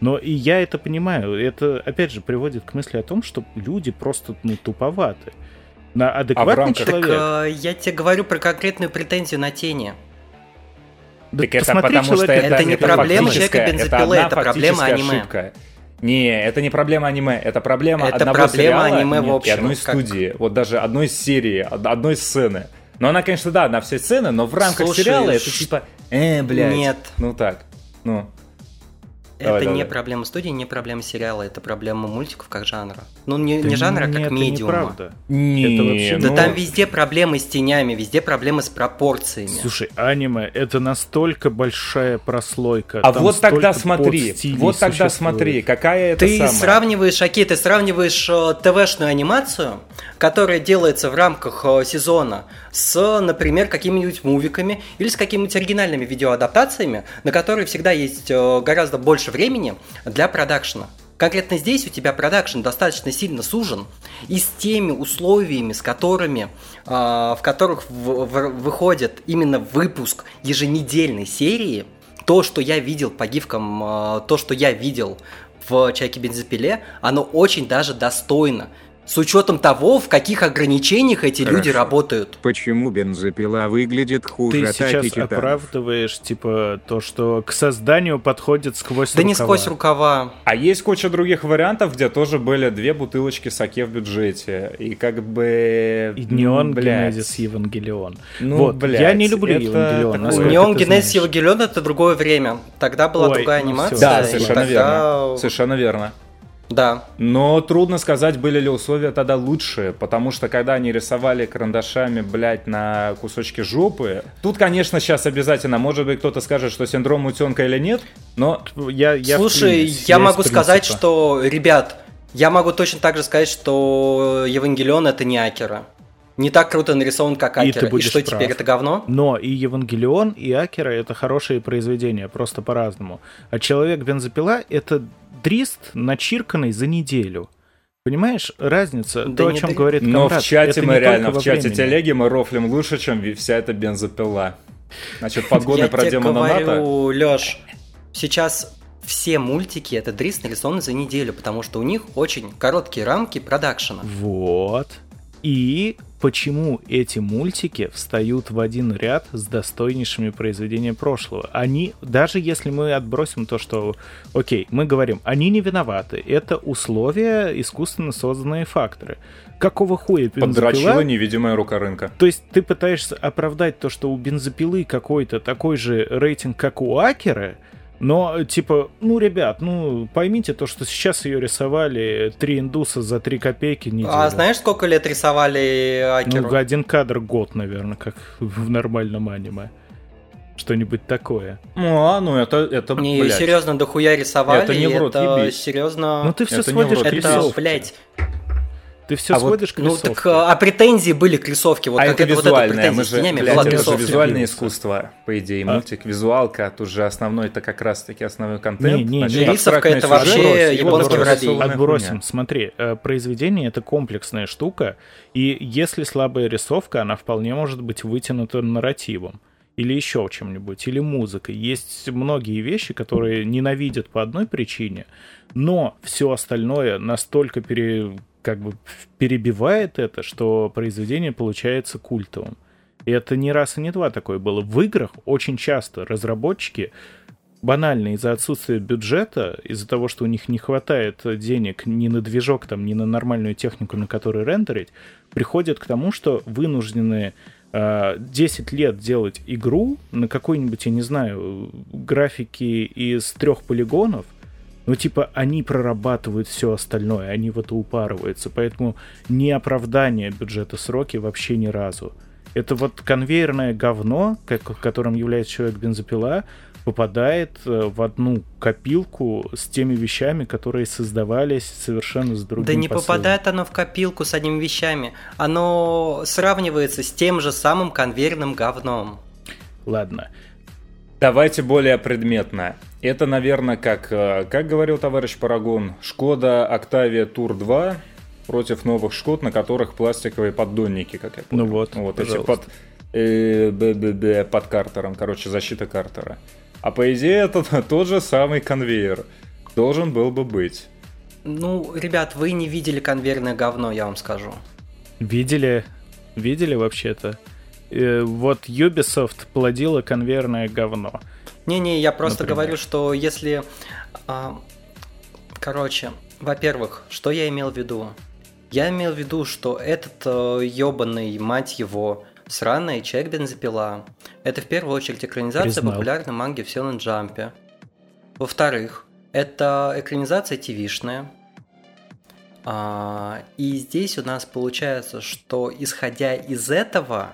B: Но и я это понимаю. Это, опять же, приводит к мысли о том, что люди просто ну, туповаты. На адекватный
C: рамках-
D: Так
B: человек...
D: э, я тебе говорю про конкретную претензию на тени.
B: Да
C: Так это
B: посмотри
C: потому что это,
D: Это не проблема
C: фактическая-
D: человека бензопилы,
C: одна
D: это проблема аниме.
C: ошибка. Не, это не проблема аниме, это проблема
D: Это
C: одного
D: проблема
C: сериала
D: аниме в
C: нет, и
D: общем,
C: одной
D: как-
C: студии, вот даже одной серии, од- одной сцены. Но она, конечно, да, на все сцены, но в рамках
D: Слушай,
C: сериала это
D: ш-
C: типа, э, блядь.
D: Нет.
C: Ну так, ну.
D: Это
C: давай,
D: не
C: давай.
D: проблема студии, не проблема сериала, это проблема мультиков как жанра. Ну, не,
B: Да
D: не жанра, а
B: нет,
D: как
B: это
D: медиума.
B: неправда.
C: Не,
B: вообще-
D: Да
C: ну,
D: там везде проблемы с тенями, везде проблемы с пропорциями.
B: Слушай, аниме это настолько большая прослойка.
C: А
B: там
C: вот тогда смотри, вот тогда
B: существует.
C: смотри, какая это
D: Ты
C: самая...
D: сравниваешь, окей, ты сравниваешь э, ТВшную анимацию, которая делается в рамках э, сезона, с, например, какими-нибудь мувиками или с какими-нибудь оригинальными видеоадаптациями, на которые всегда есть э, гораздо больше времени для продакшена. Конкретно здесь у тебя продакшн достаточно сильно сужен, и с теми условиями, с которыми, э, в которых в- в- выходит именно выпуск еженедельной серии, то, что я видел по гифкам, э, то, что я видел в «Чайке бензопиле», оно очень даже достойно. С учетом того, в каких ограничениях эти люди
A: Хорошо.
D: работают.
A: Почему бензопила выглядит хуже
B: Ты
A: атаки
B: сейчас
A: титанов?
B: оправдываешь, типа, то, что к созданию подходит сквозь
D: Да не
B: рукава.
D: сквозь рукава.
C: А есть куча других вариантов, где тоже были две бутылочки саке в бюджете. И как бы...
B: И Неон. Генезис, Евангелион.
C: Ну,
B: вот,
C: блядь,
B: я не люблю
C: это
B: Евангелион.
C: такое.
D: Неон Генезис. Евангелион это другое время. Тогда была
B: Ой,
D: другая
B: ну
D: анимация.
C: Да, совершенно
D: тогда-
C: верно. Совершенно верно.
D: Да.
C: Но трудно сказать, были ли условия тогда лучшие, потому что когда они рисовали карандашами, блядь, на кусочки жопы, тут, конечно, сейчас обязательно, может быть, кто-то скажет, что синдром утенка или нет, но
B: Я, я
D: Слушай,
B: вклинюсь,
D: я могу сказать, что, ребят, я могу точно так же сказать, что Евангелион это не Акера. Не так круто нарисован, как
B: И ты
D: Акера. И,
B: будешь
D: что
B: прав.
D: теперь, это говно?
B: Но и Евангелион, и Акера это хорошие произведения, просто по-разному. А Человек-бензопила это дрист, начирканный за неделю. Понимаешь, разница,
D: Да
B: то, о чем
D: дри-
B: говорит
C: но
B: Конрад,
C: в чате
B: это
C: мы
B: не
C: реально, в чате
B: времени.
C: телеги мы рофлим лучше, чем вся эта бензопила. Значит, *laughs* подгоны
D: Я
C: про демона НАТО.
D: говорю, Лёш, сейчас все мультики это дрис нарисованы за неделю, потому что у них очень короткие рамки продакшена.
B: Вот. И почему эти мультики встают в один ряд с достойнейшими произведениями прошлого? Они, даже если мы отбросим то, что, окей, мы говорим, они не виноваты, это условия, искусственно созданные факторы. Какого хуя бензопила?
C: невидимая рука рынка.
B: То есть ты пытаешься оправдать то, что у бензопилы какой-то такой же рейтинг, как у Акера, но, типа, ну, ребят, ну, поймите то, что сейчас ее рисовали три индуса за три копейки неделю.
D: А знаешь, сколько лет рисовали Акеру?
B: Ну, один кадр год, наверное, как *laughs* в нормальном аниме. Что-нибудь такое.
C: Ну, а, ну это, это,
D: Не,
C: блядь.
D: серьезно, дохуя рисовали.
C: Это не в рот
D: это
C: ебись.
D: серьезно.
B: Ну, ты все
C: это
B: сводишь к
D: это,
B: рисовке.
D: блядь,
B: Ты все
C: А вот-
B: сводишь к
D: ну
B: рисовке.
D: так, а претензии были к рисовке. Вот
C: а
D: как
C: это
D: вот
C: визуальное,
D: претензия
C: мы
D: с
C: же,
D: тенями
C: блядь, это же визуальное искусство, по идее,
B: А?
C: мультик, визуалка, тут же основной, это как раз-таки основной контент.
B: Не, не,
C: Значит,
B: не.
D: Рисовка это вообще
C: его
D: японский воробей.
B: Отбросим, смотри, э, произведение это комплексная штука, и если слабая рисовка, она вполне может быть вытянута нарративом. или еще чем-нибудь, или музыкой. Есть многие вещи, которые ненавидят по одной причине, но все остальное настолько пере, как бы перебивает это, что произведение получается культовым. И это не раз и не два такое было. В играх очень часто разработчики банально из-за отсутствия бюджета, из-за того, что у них не хватает денег ни на движок, там, ни на нормальную технику, на которой рендерить, приходят к тому, что вынуждены 10 а, лет делать игру на какой-нибудь, я не знаю, графике из трех полигонов, ну, типа, они прорабатывают все остальное, они в это упарываются, поэтому не оправдание бюджета сроки вообще ни разу. Это вот конвейерное говно, как, которым является человек-бензопила, попадает э, в одну копилку с теми вещами, которые создавались совершенно с другим
D: Да не
B: посылом.
D: попадает оно в копилку с одними вещами. Оно сравнивается с тем же самым конвейерным говном.
B: Ладно.
C: Давайте более предметно. Это, наверное, как, э, как говорил товарищ Парагон, Шкода Octavia Tour 2 против новых Шкод, на которых пластиковые поддонники, как я
B: помню. Ну вот,
C: вот эти под, э, б, б, б, под картером, короче, защита картера. А по идее это *laughs* тот же самый конвейер. Должен был бы быть.
D: Ну, ребят, вы не видели конвейерное говно, я вам скажу.
B: Видели? Видели вообще-то? Э, вот Ubisoft плодила конвейерное говно.
D: Не-не, я просто например. говорю, что если... А, короче, во-первых, что я имел в виду? Я имел в виду, что этот э, ебаный, мать его, сраный человек-бензопила это в первую очередь экранизация Признал. популярной манги в Сёнэн Джампе. Во-вторых, это экранизация ТВшная. А, и здесь у нас получается, что исходя из этого,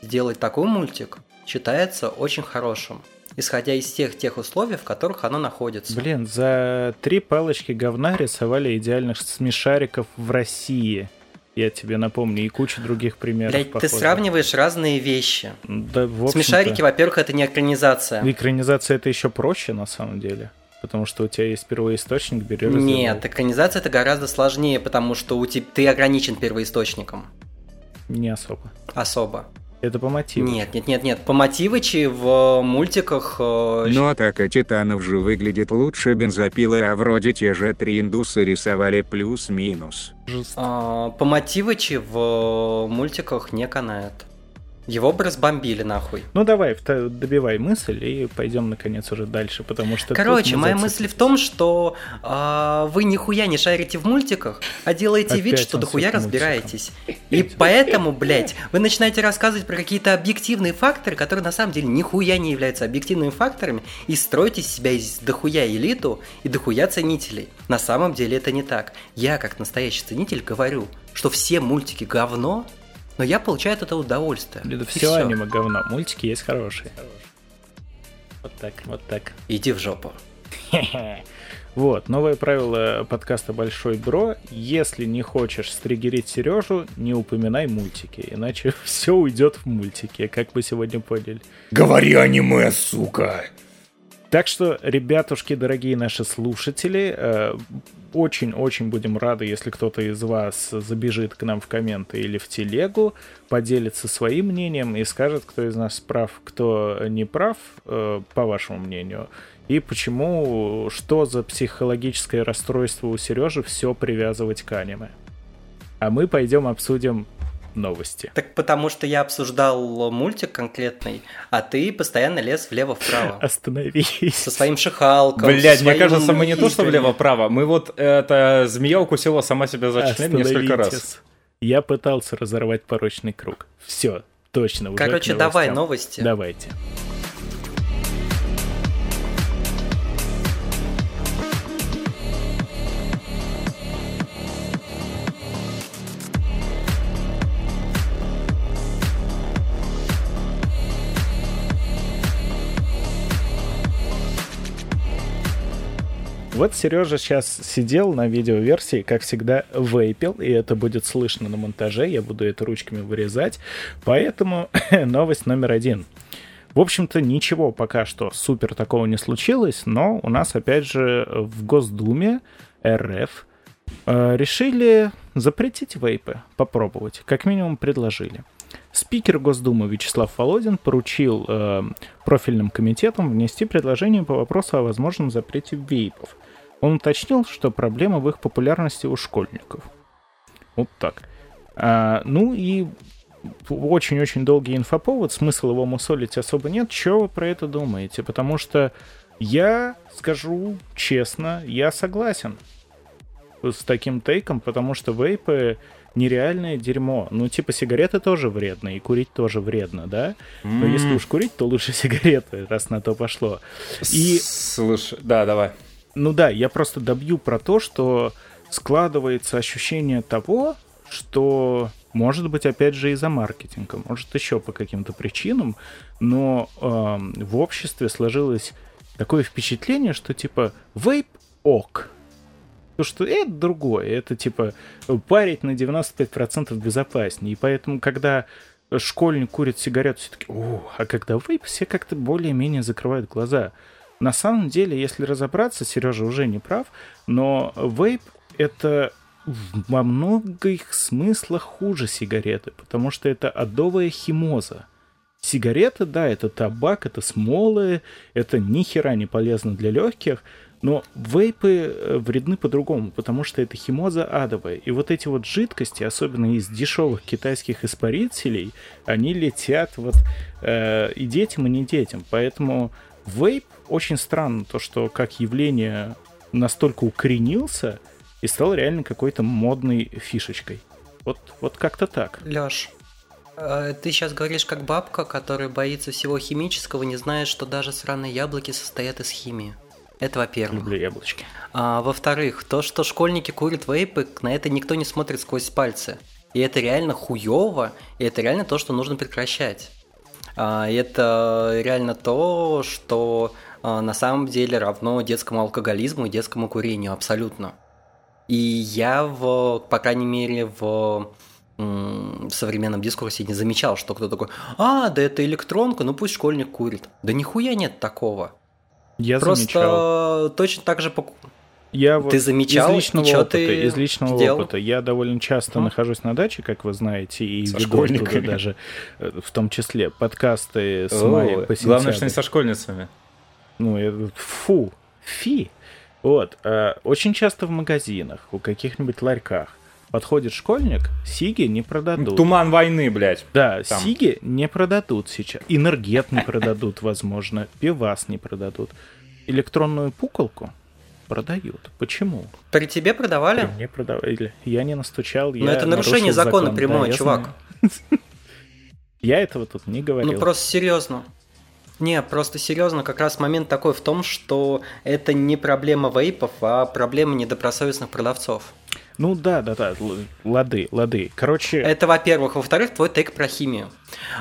D: сделать такой мультик считается очень хорошим исходя из тех тех условий, в которых оно находится.
B: Блин, за три палочки говна рисовали идеальных смешариков в России. Я тебе напомню, и куча других примеров.
D: Блять, ты сравниваешь разные вещи.
B: Да, в
D: Смешарики, во-первых, это не экранизация.
B: Экранизация это еще проще на самом деле. Потому что у тебя есть первоисточник, бери
D: Нет, экранизация это гораздо сложнее, потому что у тебя ты ограничен первоисточником.
B: Не особо.
D: Особо.
B: Это по мотиву.
D: Нет, нет, нет, нет. По мотивычи в мультиках... Э...
A: Но атака титанов же выглядит лучше бензопилы, а вроде те же три индуса рисовали плюс-минус.
D: А, по мотивычи в мультиках не канает. Его бы разбомбили нахуй.
B: Ну давай, добивай мысль и пойдем наконец уже дальше, потому что...
D: Короче, моя мысль в том, что э, вы нихуя не шарите в мультиках, а делаете Опять вид, что дохуя разбираетесь. И поэтому, блядь, вы начинаете рассказывать про какие-то объективные факторы, которые на самом деле нихуя не являются объективными факторами, и строите себя из дохуя элиту и дохуя ценителей. На самом деле это не так. Я, как настоящий ценитель, говорю, что все мультики говно, но я получаю от этого удовольствие.
B: Это все, все аниме говно, мультики есть хорошие. Вот так, вот так. *laughs*
D: Иди в жопу.
B: Вот, новое правило подкаста Большой Бро. Если не хочешь стригерить Сережу, не упоминай мультики, иначе *laughs* все уйдет в мультики, как мы сегодня поняли.
C: Говори аниме, сука!
B: Так что, ребятушки, дорогие наши слушатели, э, очень-очень будем рады, если кто-то из вас забежит к нам в комменты или в телегу, поделится своим мнением и скажет, кто из нас прав, кто не прав, э, по вашему мнению. И почему, что за психологическое расстройство у Сережи все привязывать к аниме. А мы пойдем обсудим новости.
D: Так потому что я обсуждал мультик конкретный, а ты постоянно лез влево-вправо.
B: Остановись.
D: Со своим шихалком.
C: Блять, мне кажется, мы не то, что влево-вправо, мы вот, эта змея укусила сама себя за член несколько раз.
B: Я пытался разорвать порочный круг. Все, точно. Уже
D: Короче, давай новости.
B: Давайте. Вот Сережа сейчас сидел на видеоверсии, как всегда, вейпил, и это будет слышно на монтаже, я буду это ручками вырезать. Поэтому *coughs* новость номер один. В общем-то, ничего пока что супер такого не случилось, но у нас, опять же, в Госдуме РФ э, решили запретить вейпы, попробовать, как минимум предложили. Спикер Госдумы Вячеслав Володин поручил э, профильным комитетам внести предложение по вопросу о возможном запрете вейпов. Он уточнил, что проблема в их популярности у школьников. Вот так. А, ну и очень-очень долгий инфоповод, смысла его мусолить особо нет. Что вы про это думаете? Потому что я скажу честно, я согласен с таким тейком, потому что вейпы нереальное дерьмо. Ну, типа, сигареты тоже вредно, и курить тоже вредно, да? Но mm. если уж курить, то лучше *laughs* сигареты, раз на то пошло.
C: И... Слушай, да, давай.
B: Ну да, я просто добью про то, что складывается ощущение того, что может быть, опять же, из-за маркетинга, может, еще по каким-то причинам, но э, в обществе сложилось такое впечатление, что типа вейп ок, то, что это другое, это типа парить на 95% безопаснее. И поэтому, когда школьник курит сигарету, все таки о, а когда вейп, все как-то более-менее закрывают глаза. На самом деле, если разобраться, Сережа уже не прав, но вейп это во многих смыслах хуже сигареты, потому что это адовая химоза. Сигареты, да, это табак, это смолы, это ни хера не полезно для легких, но вейпы э, вредны по-другому, потому что это химоза адовая. И вот эти вот жидкости, особенно из дешевых китайских испарителей, они летят вот э, и детям, и не детям. Поэтому вейп очень странно, то, что как явление настолько укоренился и стал реально какой-то модной фишечкой. Вот, вот как-то так.
D: Лёш, э, ты сейчас говоришь как бабка, которая боится всего химического, не зная, что даже сраные яблоки состоят из химии. Это во-первых.
B: Люблю яблочки.
D: А, во-вторых, то, что школьники курят вейпы, на это никто не смотрит сквозь пальцы. И это реально хуево, и это реально то, что нужно прекращать. А, это реально то, что а, на самом деле равно детскому алкоголизму и детскому курению абсолютно. И я, в, по крайней мере, в в современном дискурсе не замечал, что кто такой, а, да это электронка, ну пусть школьник курит. Да нихуя нет такого.
B: Я
D: Просто
B: замечал.
D: точно так же пок...
B: Я вот
D: ты замечал,
B: из личного
D: и
B: опыта,
D: ты
B: из личного
D: делал?
B: опыта. Я довольно часто
D: А?
B: нахожусь на даче, как вы знаете, и
C: Со школьниками.
B: даже, э, в том числе, подкасты с
C: О,
B: мая по
C: Главное, что не
B: сентябрь.
C: со школьницами.
B: Ну, я- фу, фи. Вот, э, очень часто в магазинах, у каких-нибудь ларьках подходит школьник, сиги не продадут.
C: Туман войны, блядь.
B: Да,
C: Там.
B: сиги не продадут сейчас. Энергет не продадут, возможно. Пивас не продадут. Электронную пуколку продают. Почему?
D: При тебе продавали?
B: Не продавали. Я не настучал.
D: Но
B: я
D: это нарушение закона
B: закон.
D: прямое,
B: Да,
D: чувак. *laughs*
B: Я этого тут не говорил.
D: Ну просто серьезно. Не, просто серьезно, как раз момент такой в том, что это не проблема вейпов, а проблема недобросовестных продавцов.
B: Ну да, да, да, лады, лады. Короче,
D: Это во-первых. Во-вторых, твой тейк про химию.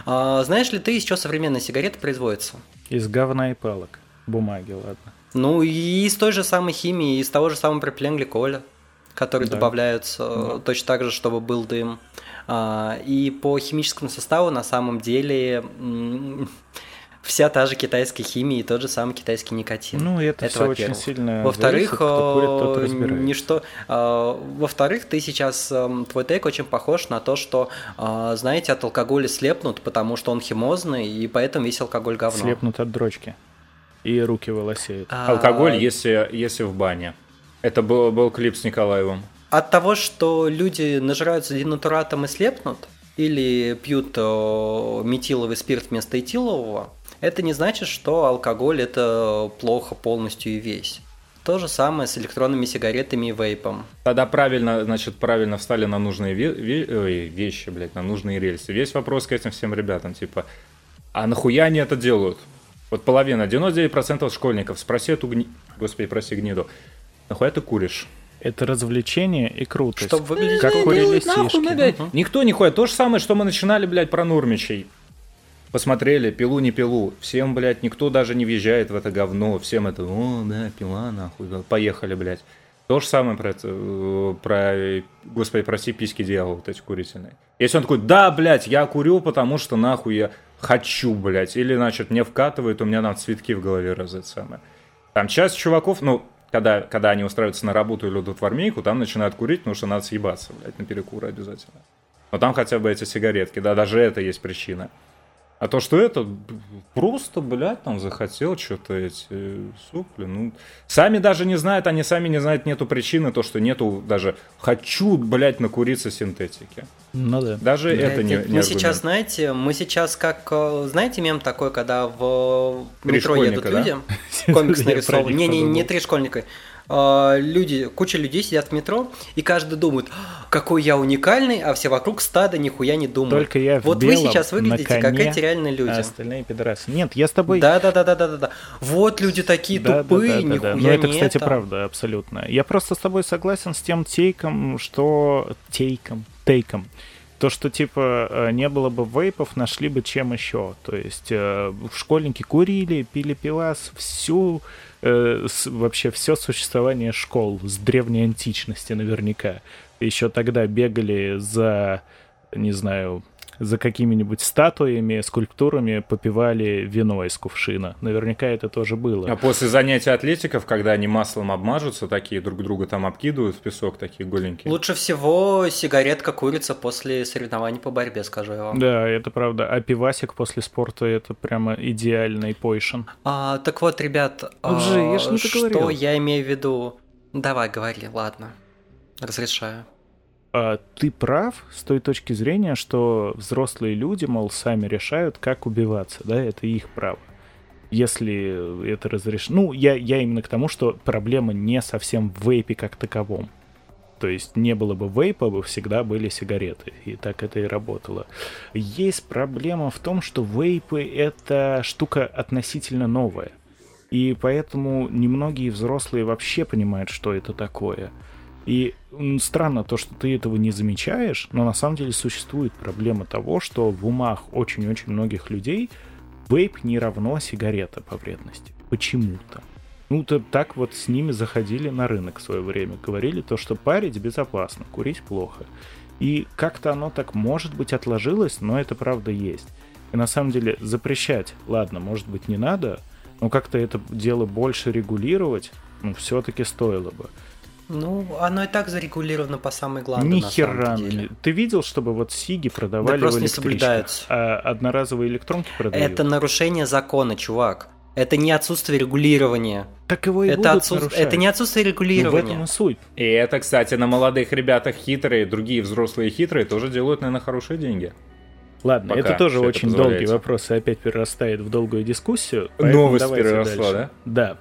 D: А, знаешь ли ты, из чего современные сигареты производятся?
B: из говна и палок. Бумаги, ладно.
D: Ну, и из той же самой химии, из того же самого пропиленгликоля, который
B: Да.
D: добавляются э, точно так же, чтобы был дым. А, и по химическому составу на самом деле *laughs* вся та же китайская химия и тот же самый китайский никотин.
B: Ну, это, все очень
D: во-первых.
B: сильно
D: Во-вторых,
B: зависит, курит,
D: э, ничто. э, Во-вторых, ты сейчас твой тейк очень похож на то, что, знаете, от алкоголя слепнут, потому что он химозный, и поэтому весь алкоголь говно.
B: Слепнут от дрочки. И руки волосеют.
D: А,
C: Алкоголь, если, если в бане. Это был, был клип с Николаевым.
D: От того, что люди нажираются денатуратом и слепнут, или пьют э, метиловый спирт вместо этилового, это не значит, что алкоголь это плохо полностью и весь. То же самое с электронными сигаретами и вейпом.
C: Тогда правильно, значит, правильно встали на нужные ве- ве- вещи, блядь, на нужные рельсы. Весь вопрос к этим всем ребятам, типа, а нахуя они это делают? Вот половина, 99% школьников, спроси эту гни... Господи, прости, гниду. Нахуя ты куришь?
B: Это развлечение и крутость.
D: Чтобы выглядеть
B: как курили сишки.
C: блядь. Никто не ходит. То же самое, что мы начинали, блядь, про Нурмичей. Посмотрели, пилу не пилу. Всем, блядь, никто даже не въезжает в это говно. Всем это, о, да, пила, нахуй, да, поехали, блядь. То же самое про, это, э, про, господи, прости, письки дьявола, вот эти курительные. Если он такой, да, блядь, я курю, потому что нахуй я хочу, блядь. Или, значит, мне вкатывает, у меня там цветки в голове раз это самое. Там часть чуваков, ну, когда, когда они устраиваются на работу или идут в армейку, там начинают курить, потому что надо съебаться, блядь, на перекуры обязательно. Но там хотя бы эти сигаретки, да, даже это есть причина. А то, что это просто, блядь, там захотел что-то эти супли, ну... Сами даже не знают, они сами не знают, нету причины, то, что нету даже «хочу, блядь, накуриться синтетики».
B: Ну да.
C: Даже
D: Блядь,
C: это не,
D: мы
C: не аргумент.
D: сейчас, знаете, мы сейчас как, э, знаете, мем такой, когда в
C: Три
D: метро едут
C: да?
D: люди, комикс *laughs* нарисован.
B: них
D: Не, не, не
B: подумал.
D: три школьника. А, Люди, куча людей сидят в метро, и каждый думает, «А, какой я уникальный, а все вокруг стада нихуя не думают.
B: Только я в
D: Вот вы
B: белом,
D: сейчас выглядите
B: на
D: как
B: коне,
D: эти реальные люди.
B: А остальные пидорасы. Нет, я с тобой...
D: Да, да, да, да, да, да, да. Вот люди такие
B: Да,
D: тупые,
B: да, да,
D: нихуя
B: да. Ну, это,
D: не
B: кстати,
D: это.
B: правда, абсолютно. Я просто с тобой согласен с тем тейком, что... Тейком, тейком. То, что, типа, э, не было бы вейпов, нашли бы чем еще. То есть э, школьники курили, пили пивас всю... э, вообще все существование школ с древней античности наверняка. Еще тогда бегали за, не знаю, за какими-нибудь статуями, скульптурами, попивали вино из кувшина. Наверняка это тоже было.
C: А после занятия атлетиков, когда они маслом обмажутся, такие друг друга там обкидывают в песок, такие голенькие.
D: Лучше всего сигаретка курится после соревнований по борьбе, скажу я вам.
B: Да, это правда. А пивасик после спорта это прямо идеальный пойшен.
D: А, так вот, ребят,
B: Ну, Жи, я
D: а, что
B: договорил.
D: я имею в виду? Давай, говори, ладно. Разрешаю.
B: А ты прав с той точки зрения, что взрослые люди, мол, сами решают, как убиваться, да, это их право. Если это разрешено... Ну, я, я именно к тому, что проблема не совсем в вейпе как таковом. То есть не было бы вейпа, бы всегда были сигареты. И так это и работало. Есть проблема в том, что вейпы — это штука относительно новая. И поэтому немногие взрослые вообще понимают, что это такое. И странно то, что ты этого не замечаешь, но на самом деле существует проблема того, что в умах очень-очень многих людей вейп не равно сигарета по вредности. Почему-то. Ну, то так вот с ними заходили на рынок в свое время. Говорили то, что парить безопасно, курить плохо. И как-то оно так, может быть, отложилось, но это правда есть. И на самом деле запрещать, ладно, может быть, не надо, но как-то это дело больше регулировать, ну, все-таки стоило бы.
D: Ну, оно и так зарегулировано по самой главной,
B: Ни хера. Ты видел, чтобы вот Сиги продавали
D: Да просто не соблюдаются.
B: а одноразовые электронки продают?
D: Это нарушение закона, чувак. Это не отсутствие регулирования.
B: Так его и
D: Это,
B: будут
D: отсут-
B: нарушать.
D: это не отсутствие
B: Ну, в
D: регулирования.
B: этом и суть.
C: И это, кстати, на молодых ребятах хитрые, другие взрослые хитрые тоже делают, наверное, хорошие деньги.
B: Ладно,
C: Пока
B: это тоже
C: всё это
B: очень долгий вопрос и опять перерастает в долгую дискуссию.
C: Новость переросла,
B: дальше. Да.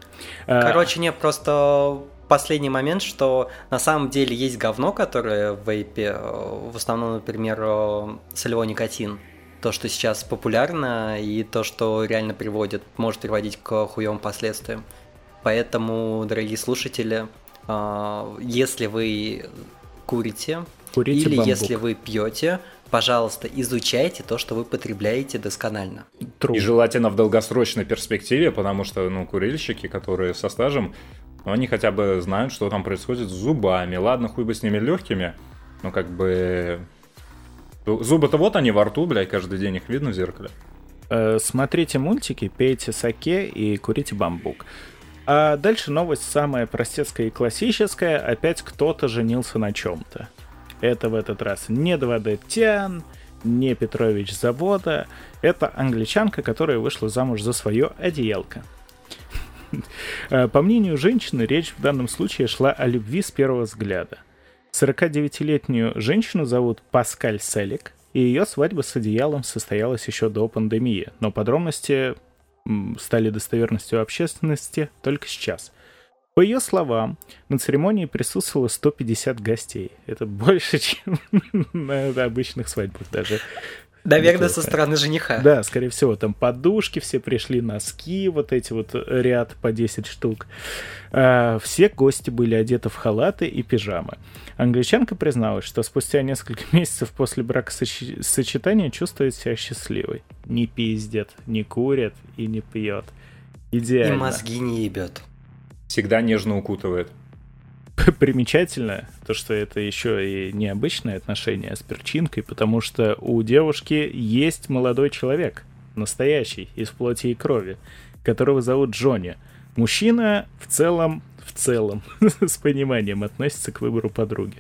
B: А,
D: Короче, не, просто последний момент, что на самом деле есть говно, которое в вейпе, э, в основном, например, э, солевой никотин. То, что сейчас популярно, и то, что реально приводит, может приводить к хуевым последствиям. Поэтому, дорогие слушатели, э, если вы курите,
B: Курите
D: или
B: бамбук.
D: если вы пьете, пожалуйста, изучайте то, что вы потребляете досконально.
B: True.
C: И желательно в долгосрочной перспективе, потому что, ну, курильщики, которые со стажем, ну, они хотя бы знают, что там происходит с зубами. Ладно, хуй бы с ними легкими, но как бы... Зубы-то вот они во рту, блядь, каждый день их видно в зеркале.
B: Э, Смотрите мультики, пейте саке и курите бамбук. А дальше новость самая простецкая и классическая. Опять кто-то женился на чем-то. Это в этот раз не 2D Тян, не Петрович Завода. Это англичанка, которая вышла замуж за свое одеялко. *laughs* Э, По мнению женщины, речь в данном случае шла о любви с первого взгляда. 49-летнюю женщину зовут Паскаль Селик, и ее свадьба с одеялом состоялась еще до пандемии, но подробности стали достоверностью общественности только сейчас. По ее словам, на церемонии присутствовало 150 гостей. Это *laughs* больше, чем на обычных свадьбах даже.
D: Наверное, со стороны жениха.
B: Да, скорее всего, там подушки, все пришли, носки, вот эти вот э, ряд по 10 штук. А, Все гости были одеты в халаты и пижамы. Англичанка призналась, что спустя несколько *laughs* месяцев после бракосочетания чувствует себя счастливой. Не пиздят, не курят и не пьет.
D: И
B: Идеально.
D: мозги не ебет.
C: Всегда нежно укутывает. *laughs*
B: Примечательно то, что это еще и необычное отношение с перчинкой, потому что у девушки есть молодой человек, настоящий, из плоти и крови, которого зовут Джонни. Мужчина в целом, в целом, *laughs* с пониманием относится к выбору подруги.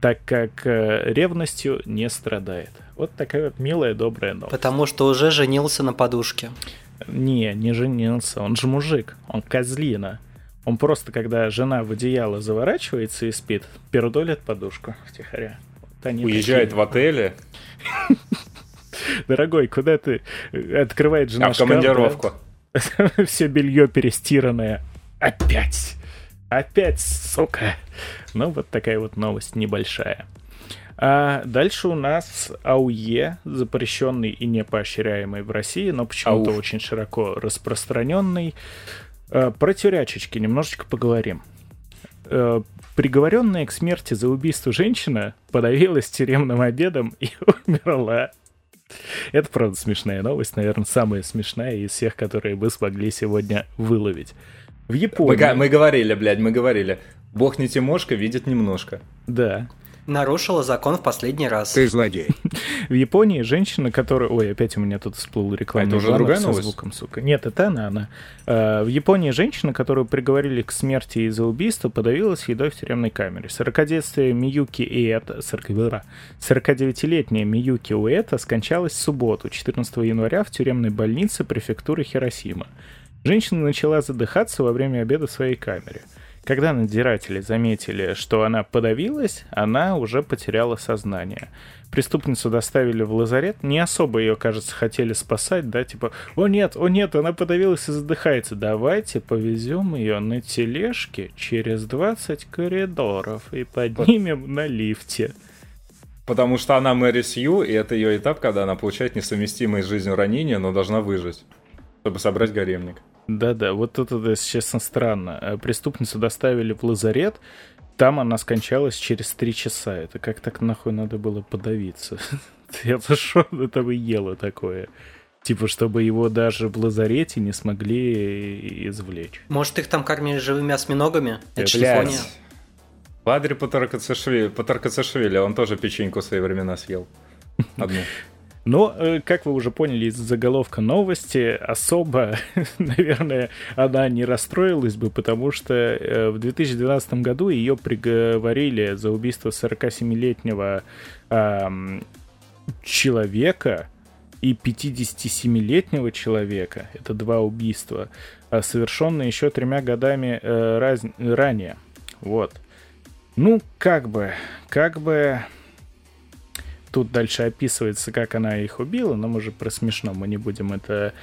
B: так как э, ревностью не страдает. Вот такая вот милая, добрая новость.
D: Потому что уже женился на подушке.
B: Не, не женился, он же мужик, он козлина. Он просто, когда жена в одеяло заворачивается и спит, пердолит подушку втихаря. Вот
C: Уезжает
B: такие.
C: в отеле,
B: Дорогой, куда ты? Открывает жена
C: а в командировку. *laughs*
B: Все белье перестиранное. Опять. Опять, сука. Ну, вот такая вот новость небольшая. А дальше у нас АУЕ, запрещенный и не поощряемый в России, но почему-то
C: Ауф.
B: очень широко распространенный. А, Про тюрячечки немножечко поговорим. Э, Приговоренная к смерти за убийство женщина подавилась тюремным обедом и *laughs* умерла. Это, правда, смешная новость, наверное, самая смешная из всех, которые мы смогли сегодня выловить. В
C: Мы,
B: Японии...
C: га- мы говорили, блядь, мы говорили. Бог не Тимошка, видит немножко.
B: Да.
D: Нарушила закон в последний раз.
A: Ты злодей. *laughs*
B: В Японии женщина, которая... Ой, опять у меня тут всплыл рекламный
C: А это уже другая новость?
B: звуком, сука. Нет, это она, она. Э, В Японии женщина, которую приговорили к смерти из-за убийства, подавилась едой в тюремной камере. 49-летняя Миюки Уэта, 49-летняя Миюки Уэта скончалась в субботу, 14 января, в тюремной больнице префектуры Хиросима. Женщина начала задыхаться во время обеда в своей камере. Когда надзиратели заметили, что она подавилась, она уже потеряла сознание. Преступницу доставили в лазарет, не особо ее, кажется, хотели спасать, да, типа, о нет, о нет, она подавилась и задыхается, давайте повезем ее на тележке через 20 коридоров и поднимем на лифте.
C: Потому что она Мэри Сью, и это ее этап, когда она получает несовместимые с жизнью ранения, но должна выжить, чтобы собрать гаремник.
B: Да-да, вот это, если честно, странно. Э, Преступницу доставили в лазарет, там она скончалась через три часа. Это как так нахуй надо было подавиться? *laughs* Это что это вы ело такое? Типа, чтобы его даже в лазарете не смогли извлечь.
D: Может, их там кормили живыми осьминогами? Это ж
C: Блядь.
D: Япония.
C: Вадри Патаркацешвили, Патаркацешвили, он тоже печеньку в свои времена съел. Одну. *laughs*
B: Но, э, как вы уже поняли из заголовка новости, особо, *laughs* наверное, она не расстроилась бы, потому что э, в 2012 году ее приговорили за убийство 47-летнего ам, человека и 57-летнего человека. Это два убийства, а совершенные еще тремя годами э, раз- ранее. Вот. Ну, как бы, как бы... Тут дальше описывается, как она их убила, но мы же про смешно, мы не будем это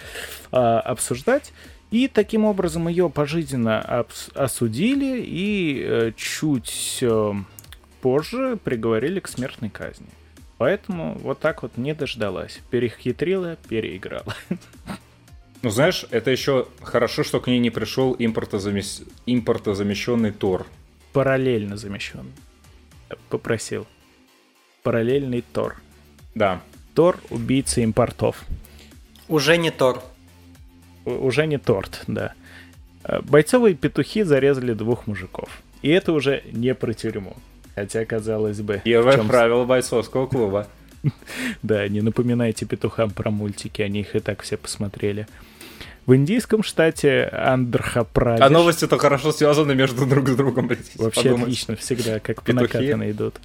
B: а, обсуждать. И таким образом ее пожизненно осудили и э, чуть э, позже приговорили к смертной казни. Поэтому вот так вот не дождалась. Перехитрила, переиграла.
C: Ну, знаешь, это еще хорошо, что к ней не пришел импортозамес- импортозамещенный Тор.
B: Параллельно замещен. Попросил. Параллельный Тор.
C: Да.
B: Тор — убийца импортов.
D: Уже не Тор.
B: У- уже не торт, да. Э, Бойцовые петухи зарезали двух мужиков. И это уже не про тюрьму. Хотя, казалось бы...
C: Первое
B: чём с-
C: правило бойцовского клуба. *laughs*
B: Да, не напоминайте петухам про мультики, они их и так все посмотрели. В индийском штате Андхра-Прадеш...
C: А новости-то хорошо связаны между друг с другом, блядь.
B: Вообще
C: подумать.
B: отлично, всегда как по накатанной идут.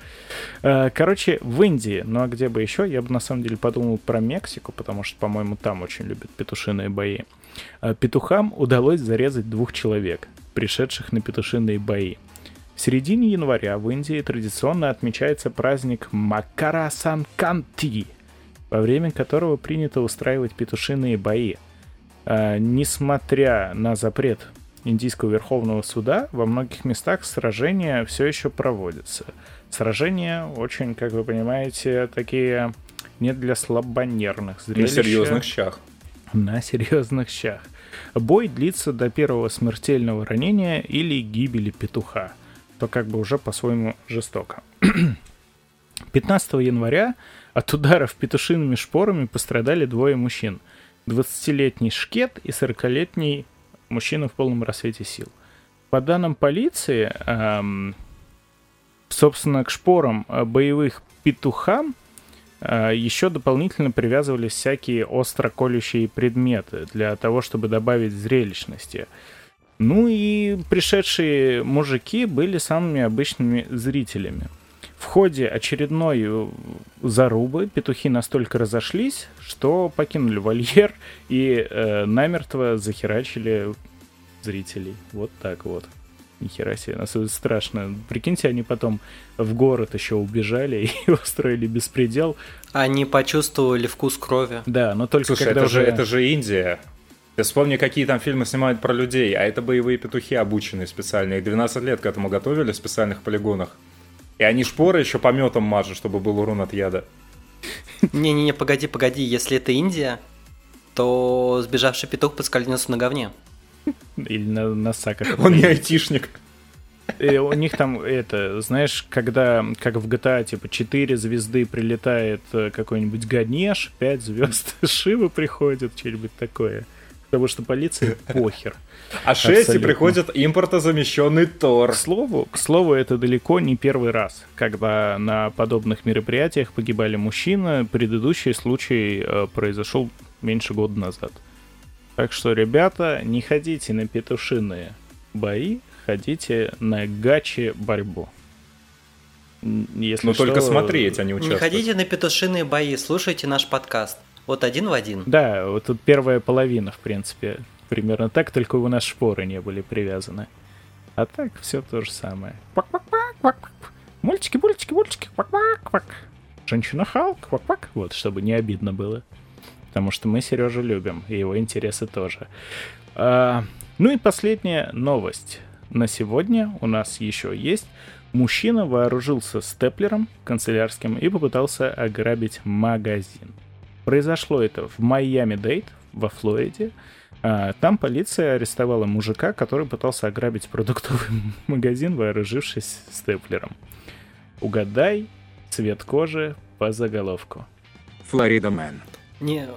B: Э, Короче, в Индии, ну а где бы еще, я бы на самом деле подумал про Мексику, потому что, по-моему, там очень любят петушиные бои. Э, Петухам удалось зарезать двух человек, пришедших на петушиные бои. В середине января в Индии традиционно отмечается праздник Макара Санканти, во время которого принято устраивать петушиные бои. А, Несмотря на запрет Индийского Верховного Суда, во многих местах сражения все еще проводятся. Сражения очень, как вы понимаете, такие не для слабонервных
C: На
B: зрелища.
C: серьезных щах.
B: На серьезных щах. Бой длится до первого смертельного ранения или гибели петуха. То как бы уже по-своему жестоко. *clears throat* 15 января от ударов петушиными шпорами пострадали двое мужчин. 20-летний шкет и 40-летний мужчина в полном рассвете сил. По данным полиции, эм, собственно, к шпорам э, боевых петухам э, еще дополнительно привязывались всякие остро колющие предметы для того, чтобы добавить зрелищности. Ну и пришедшие мужики были самыми обычными зрителями. В ходе очередной э, зарубы петухи настолько разошлись, что покинули вольер и э, намертво захерачили зрителей. Вот так вот. Нихера себе, нас это страшно. Прикиньте, они потом в город еще убежали *laughs* и устроили беспредел.
D: Они почувствовали вкус крови.
B: Да, но только
C: Слушай,
B: когда
C: это
B: уже...
C: же, это же Индия. Ты вспомни, какие там фильмы снимают про людей, а это боевые петухи обученные специально. Их 12 лет к этому готовили в специальных полигонах. И они шпоры еще пометом мажут, чтобы был урон от яда.
D: Не-не-не, погоди, погоди, если это Индия, то сбежавший петух подскользнется на говне.
B: Или на, на саках.
C: Он не айтишник.
B: И у них там это, знаешь, когда, как в GTA, типа, 4 звезды прилетает э, какой-нибудь Ганеш, 5 звезд *laughs* Шивы приходит, что-нибудь такое. Потому что полиция *laughs* похер.
C: А 6 и
B: Абсолютно.
C: приходит импортозамещенный Тор.
B: К слову, к слову, это далеко не первый раз, когда на подобных мероприятиях погибали мужчины. Предыдущий случай э, произошел меньше года назад. Так что, ребята, не ходите на петушиные бои, ходите на гачи борьбу. Если
C: Но только
B: что-
C: смотреть, а не
D: Не
C: участвовать.
D: ходите на петушиные бои, слушайте наш подкаст. Вот один в один.
B: Да, вот тут первая половина, в принципе, примерно так, только у нас шпоры не были привязаны. А так все то же самое. Мультики, мультики, мультики, квак-квак-квак. Женщина Халк, квак-квак. Вот, чтобы не обидно было. Потому что мы Сережу любим, и его интересы тоже. А, ну и последняя новость. На сегодня у нас еще есть. Мужчина вооружился степлером канцелярским и попытался ограбить магазин. Произошло это в Майами-Дейт, во Флориде. А, Там полиция арестовала мужика, который пытался ограбить продуктовый *laughs* магазин, вооружившись степлером. Угадай цвет кожи по заголовку.
A: Флорида Мэн.
D: Не,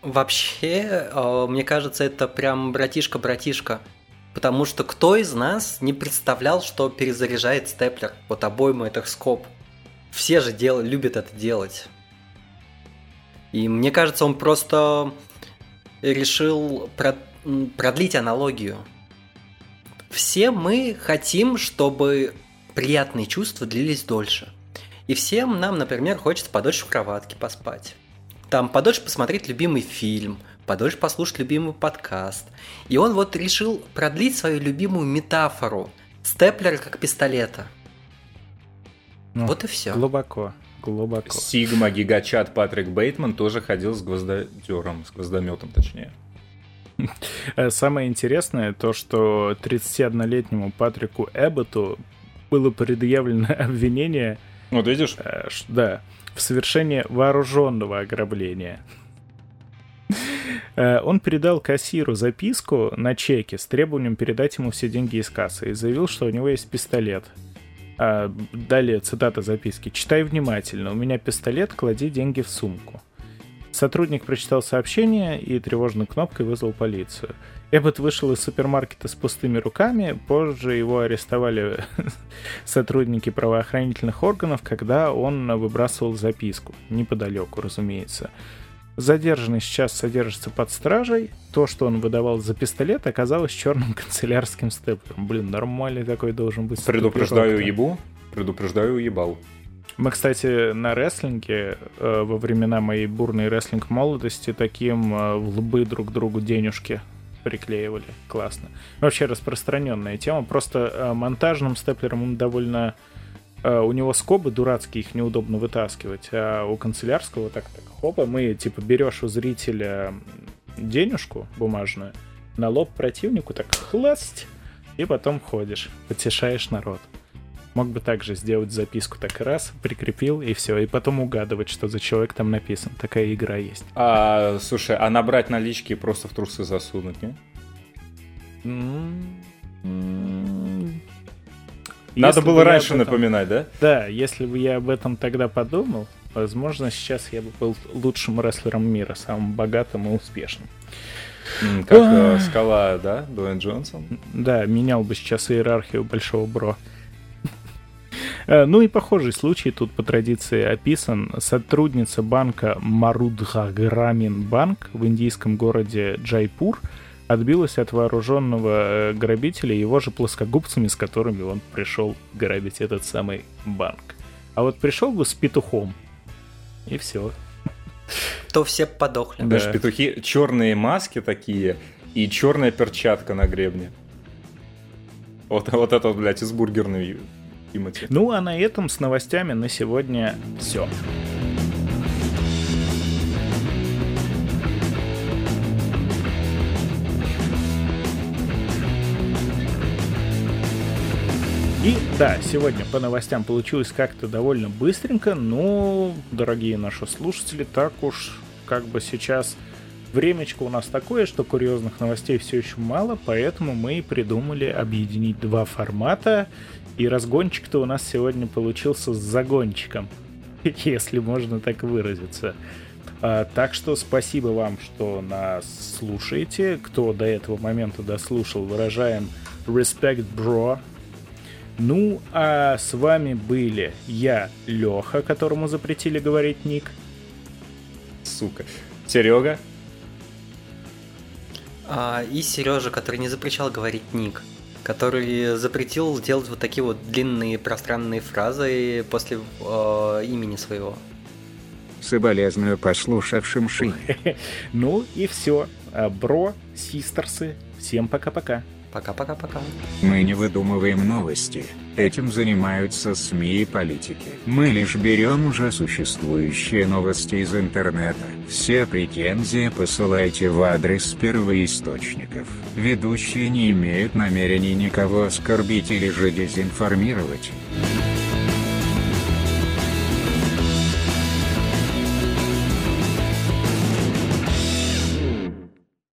D: вообще, э, мне кажется, это прям братишка-братишка. Потому что кто из нас не представлял, что перезаряжает степлер, вот обойму этих скоб. Все же дел, любят это делать. И мне кажется, он просто решил продлить аналогию. Все мы хотим, чтобы приятные чувства длились дольше. И всем нам, например, хочется подольше в кроватке поспать. Там подольше посмотреть любимый фильм, подольше послушать любимый подкаст. И он вот решил продлить свою любимую метафору. Степлер как пистолета.
B: Ну,
D: Вот и все.
B: Глубоко, глубоко.
C: Сигма гигачат Патрик Бейтман тоже ходил с гвоздодером, с гвоздометом точнее.
B: Э, Самое интересное то, что 31-летнему Патрику Эбботу было предъявлено *laughs* обвинение,
C: Вот видишь,
B: э, да, в совершении вооруженного ограбления. Э, Он передал кассиру записку на чеке с требованием передать ему все деньги из кассы и заявил, что у него есть пистолет. А, далее цитата записки. «Читай внимательно. У меня пистолет, клади деньги в сумку». Сотрудник прочитал сообщение и тревожной кнопкой вызвал полицию. Эббот вышел из супермаркета с пустыми руками. Позже его арестовали *laughs* сотрудники правоохранительных органов, когда он выбрасывал записку. Неподалеку, разумеется. Задержанный сейчас содержится под стражей. То, что он выдавал за пистолет, оказалось черным *laughs* канцелярским степлером. Блин, нормальный такой должен быть.
C: предупреждаю
B: степлер.
C: ебу, предупреждаю уебал.
B: Мы, кстати, на рестлинге э, во времена моей бурной рестлинг молодости таким э, в лбы друг другу денежки приклеивали. Классно. Вообще распространенная тема. Просто э, монтажным степлером он довольно... э, у него скобы дурацкие, их неудобно вытаскивать. А у канцелярского так, так, хопа, мы, типа, берешь у зрителя денежку бумажную, на лоб противнику так хласть, и потом ходишь, потешаешь народ. Мог бы также сделать записку так раз, прикрепил и все, и потом угадывать, что за человек там написан. Такая игра есть.
C: А, слушай, а набрать налички и просто в трусы засунуть, не? Надо
B: Если
C: было раньше
B: этом-
C: напоминать, да?
B: Да, если бы я об этом тогда подумал, возможно, сейчас я бы был лучшим рестлером мира, самым богатым и успешным.
C: Как э, скала, да? Дуэйн Джонсон.
B: Да, менял бы сейчас иерархию Большого Бро. Э, Ну и похожий случай тут по традиции описан. Сотрудница банка Марудхаграмин банк в индийском городе Джайпур отбилась от вооруженного э, грабителя его же плоскогубцами, с которыми он пришел грабить этот самый банк. А вот пришел бы с петухом, и все.
D: То все подохли.
C: Даже петухи, черные маски такие и черная перчатка на гребне. Вот, вот это, вот, блядь, из бургерной Тимати.
B: Ну, а на этом с новостями на сегодня все. И да, сегодня по новостям получилось как-то довольно быстренько, но, дорогие наши слушатели, так уж как бы сейчас времечко у нас такое, что курьезных новостей все еще мало, поэтому мы придумали объединить два формата, и разгончик-то у нас сегодня получился с загончиком, *laughs* если можно так выразиться. А, так что спасибо вам, что нас слушаете. Кто до этого момента дослушал, выражаем respect, bro, ну, а с вами были я, Леха, которому запретили говорить ник.
C: Сука. Серега.
D: А, и Сережа, который не запрещал говорить ник. Который запретил делать вот такие вот длинные пространные фразы после э, имени своего.
A: Соболезную послушавшим ши. *laughs*
B: Ну и все. А, бро, систерсы, всем пока-пока.
D: Пока-пока-пока.
A: Мы не выдумываем новости. Этим занимаются СМИ и политики. Мы лишь берем уже существующие новости из интернета. Все претензии посылайте в адрес первоисточников. Ведущие не имеют намерений никого оскорбить или же дезинформировать.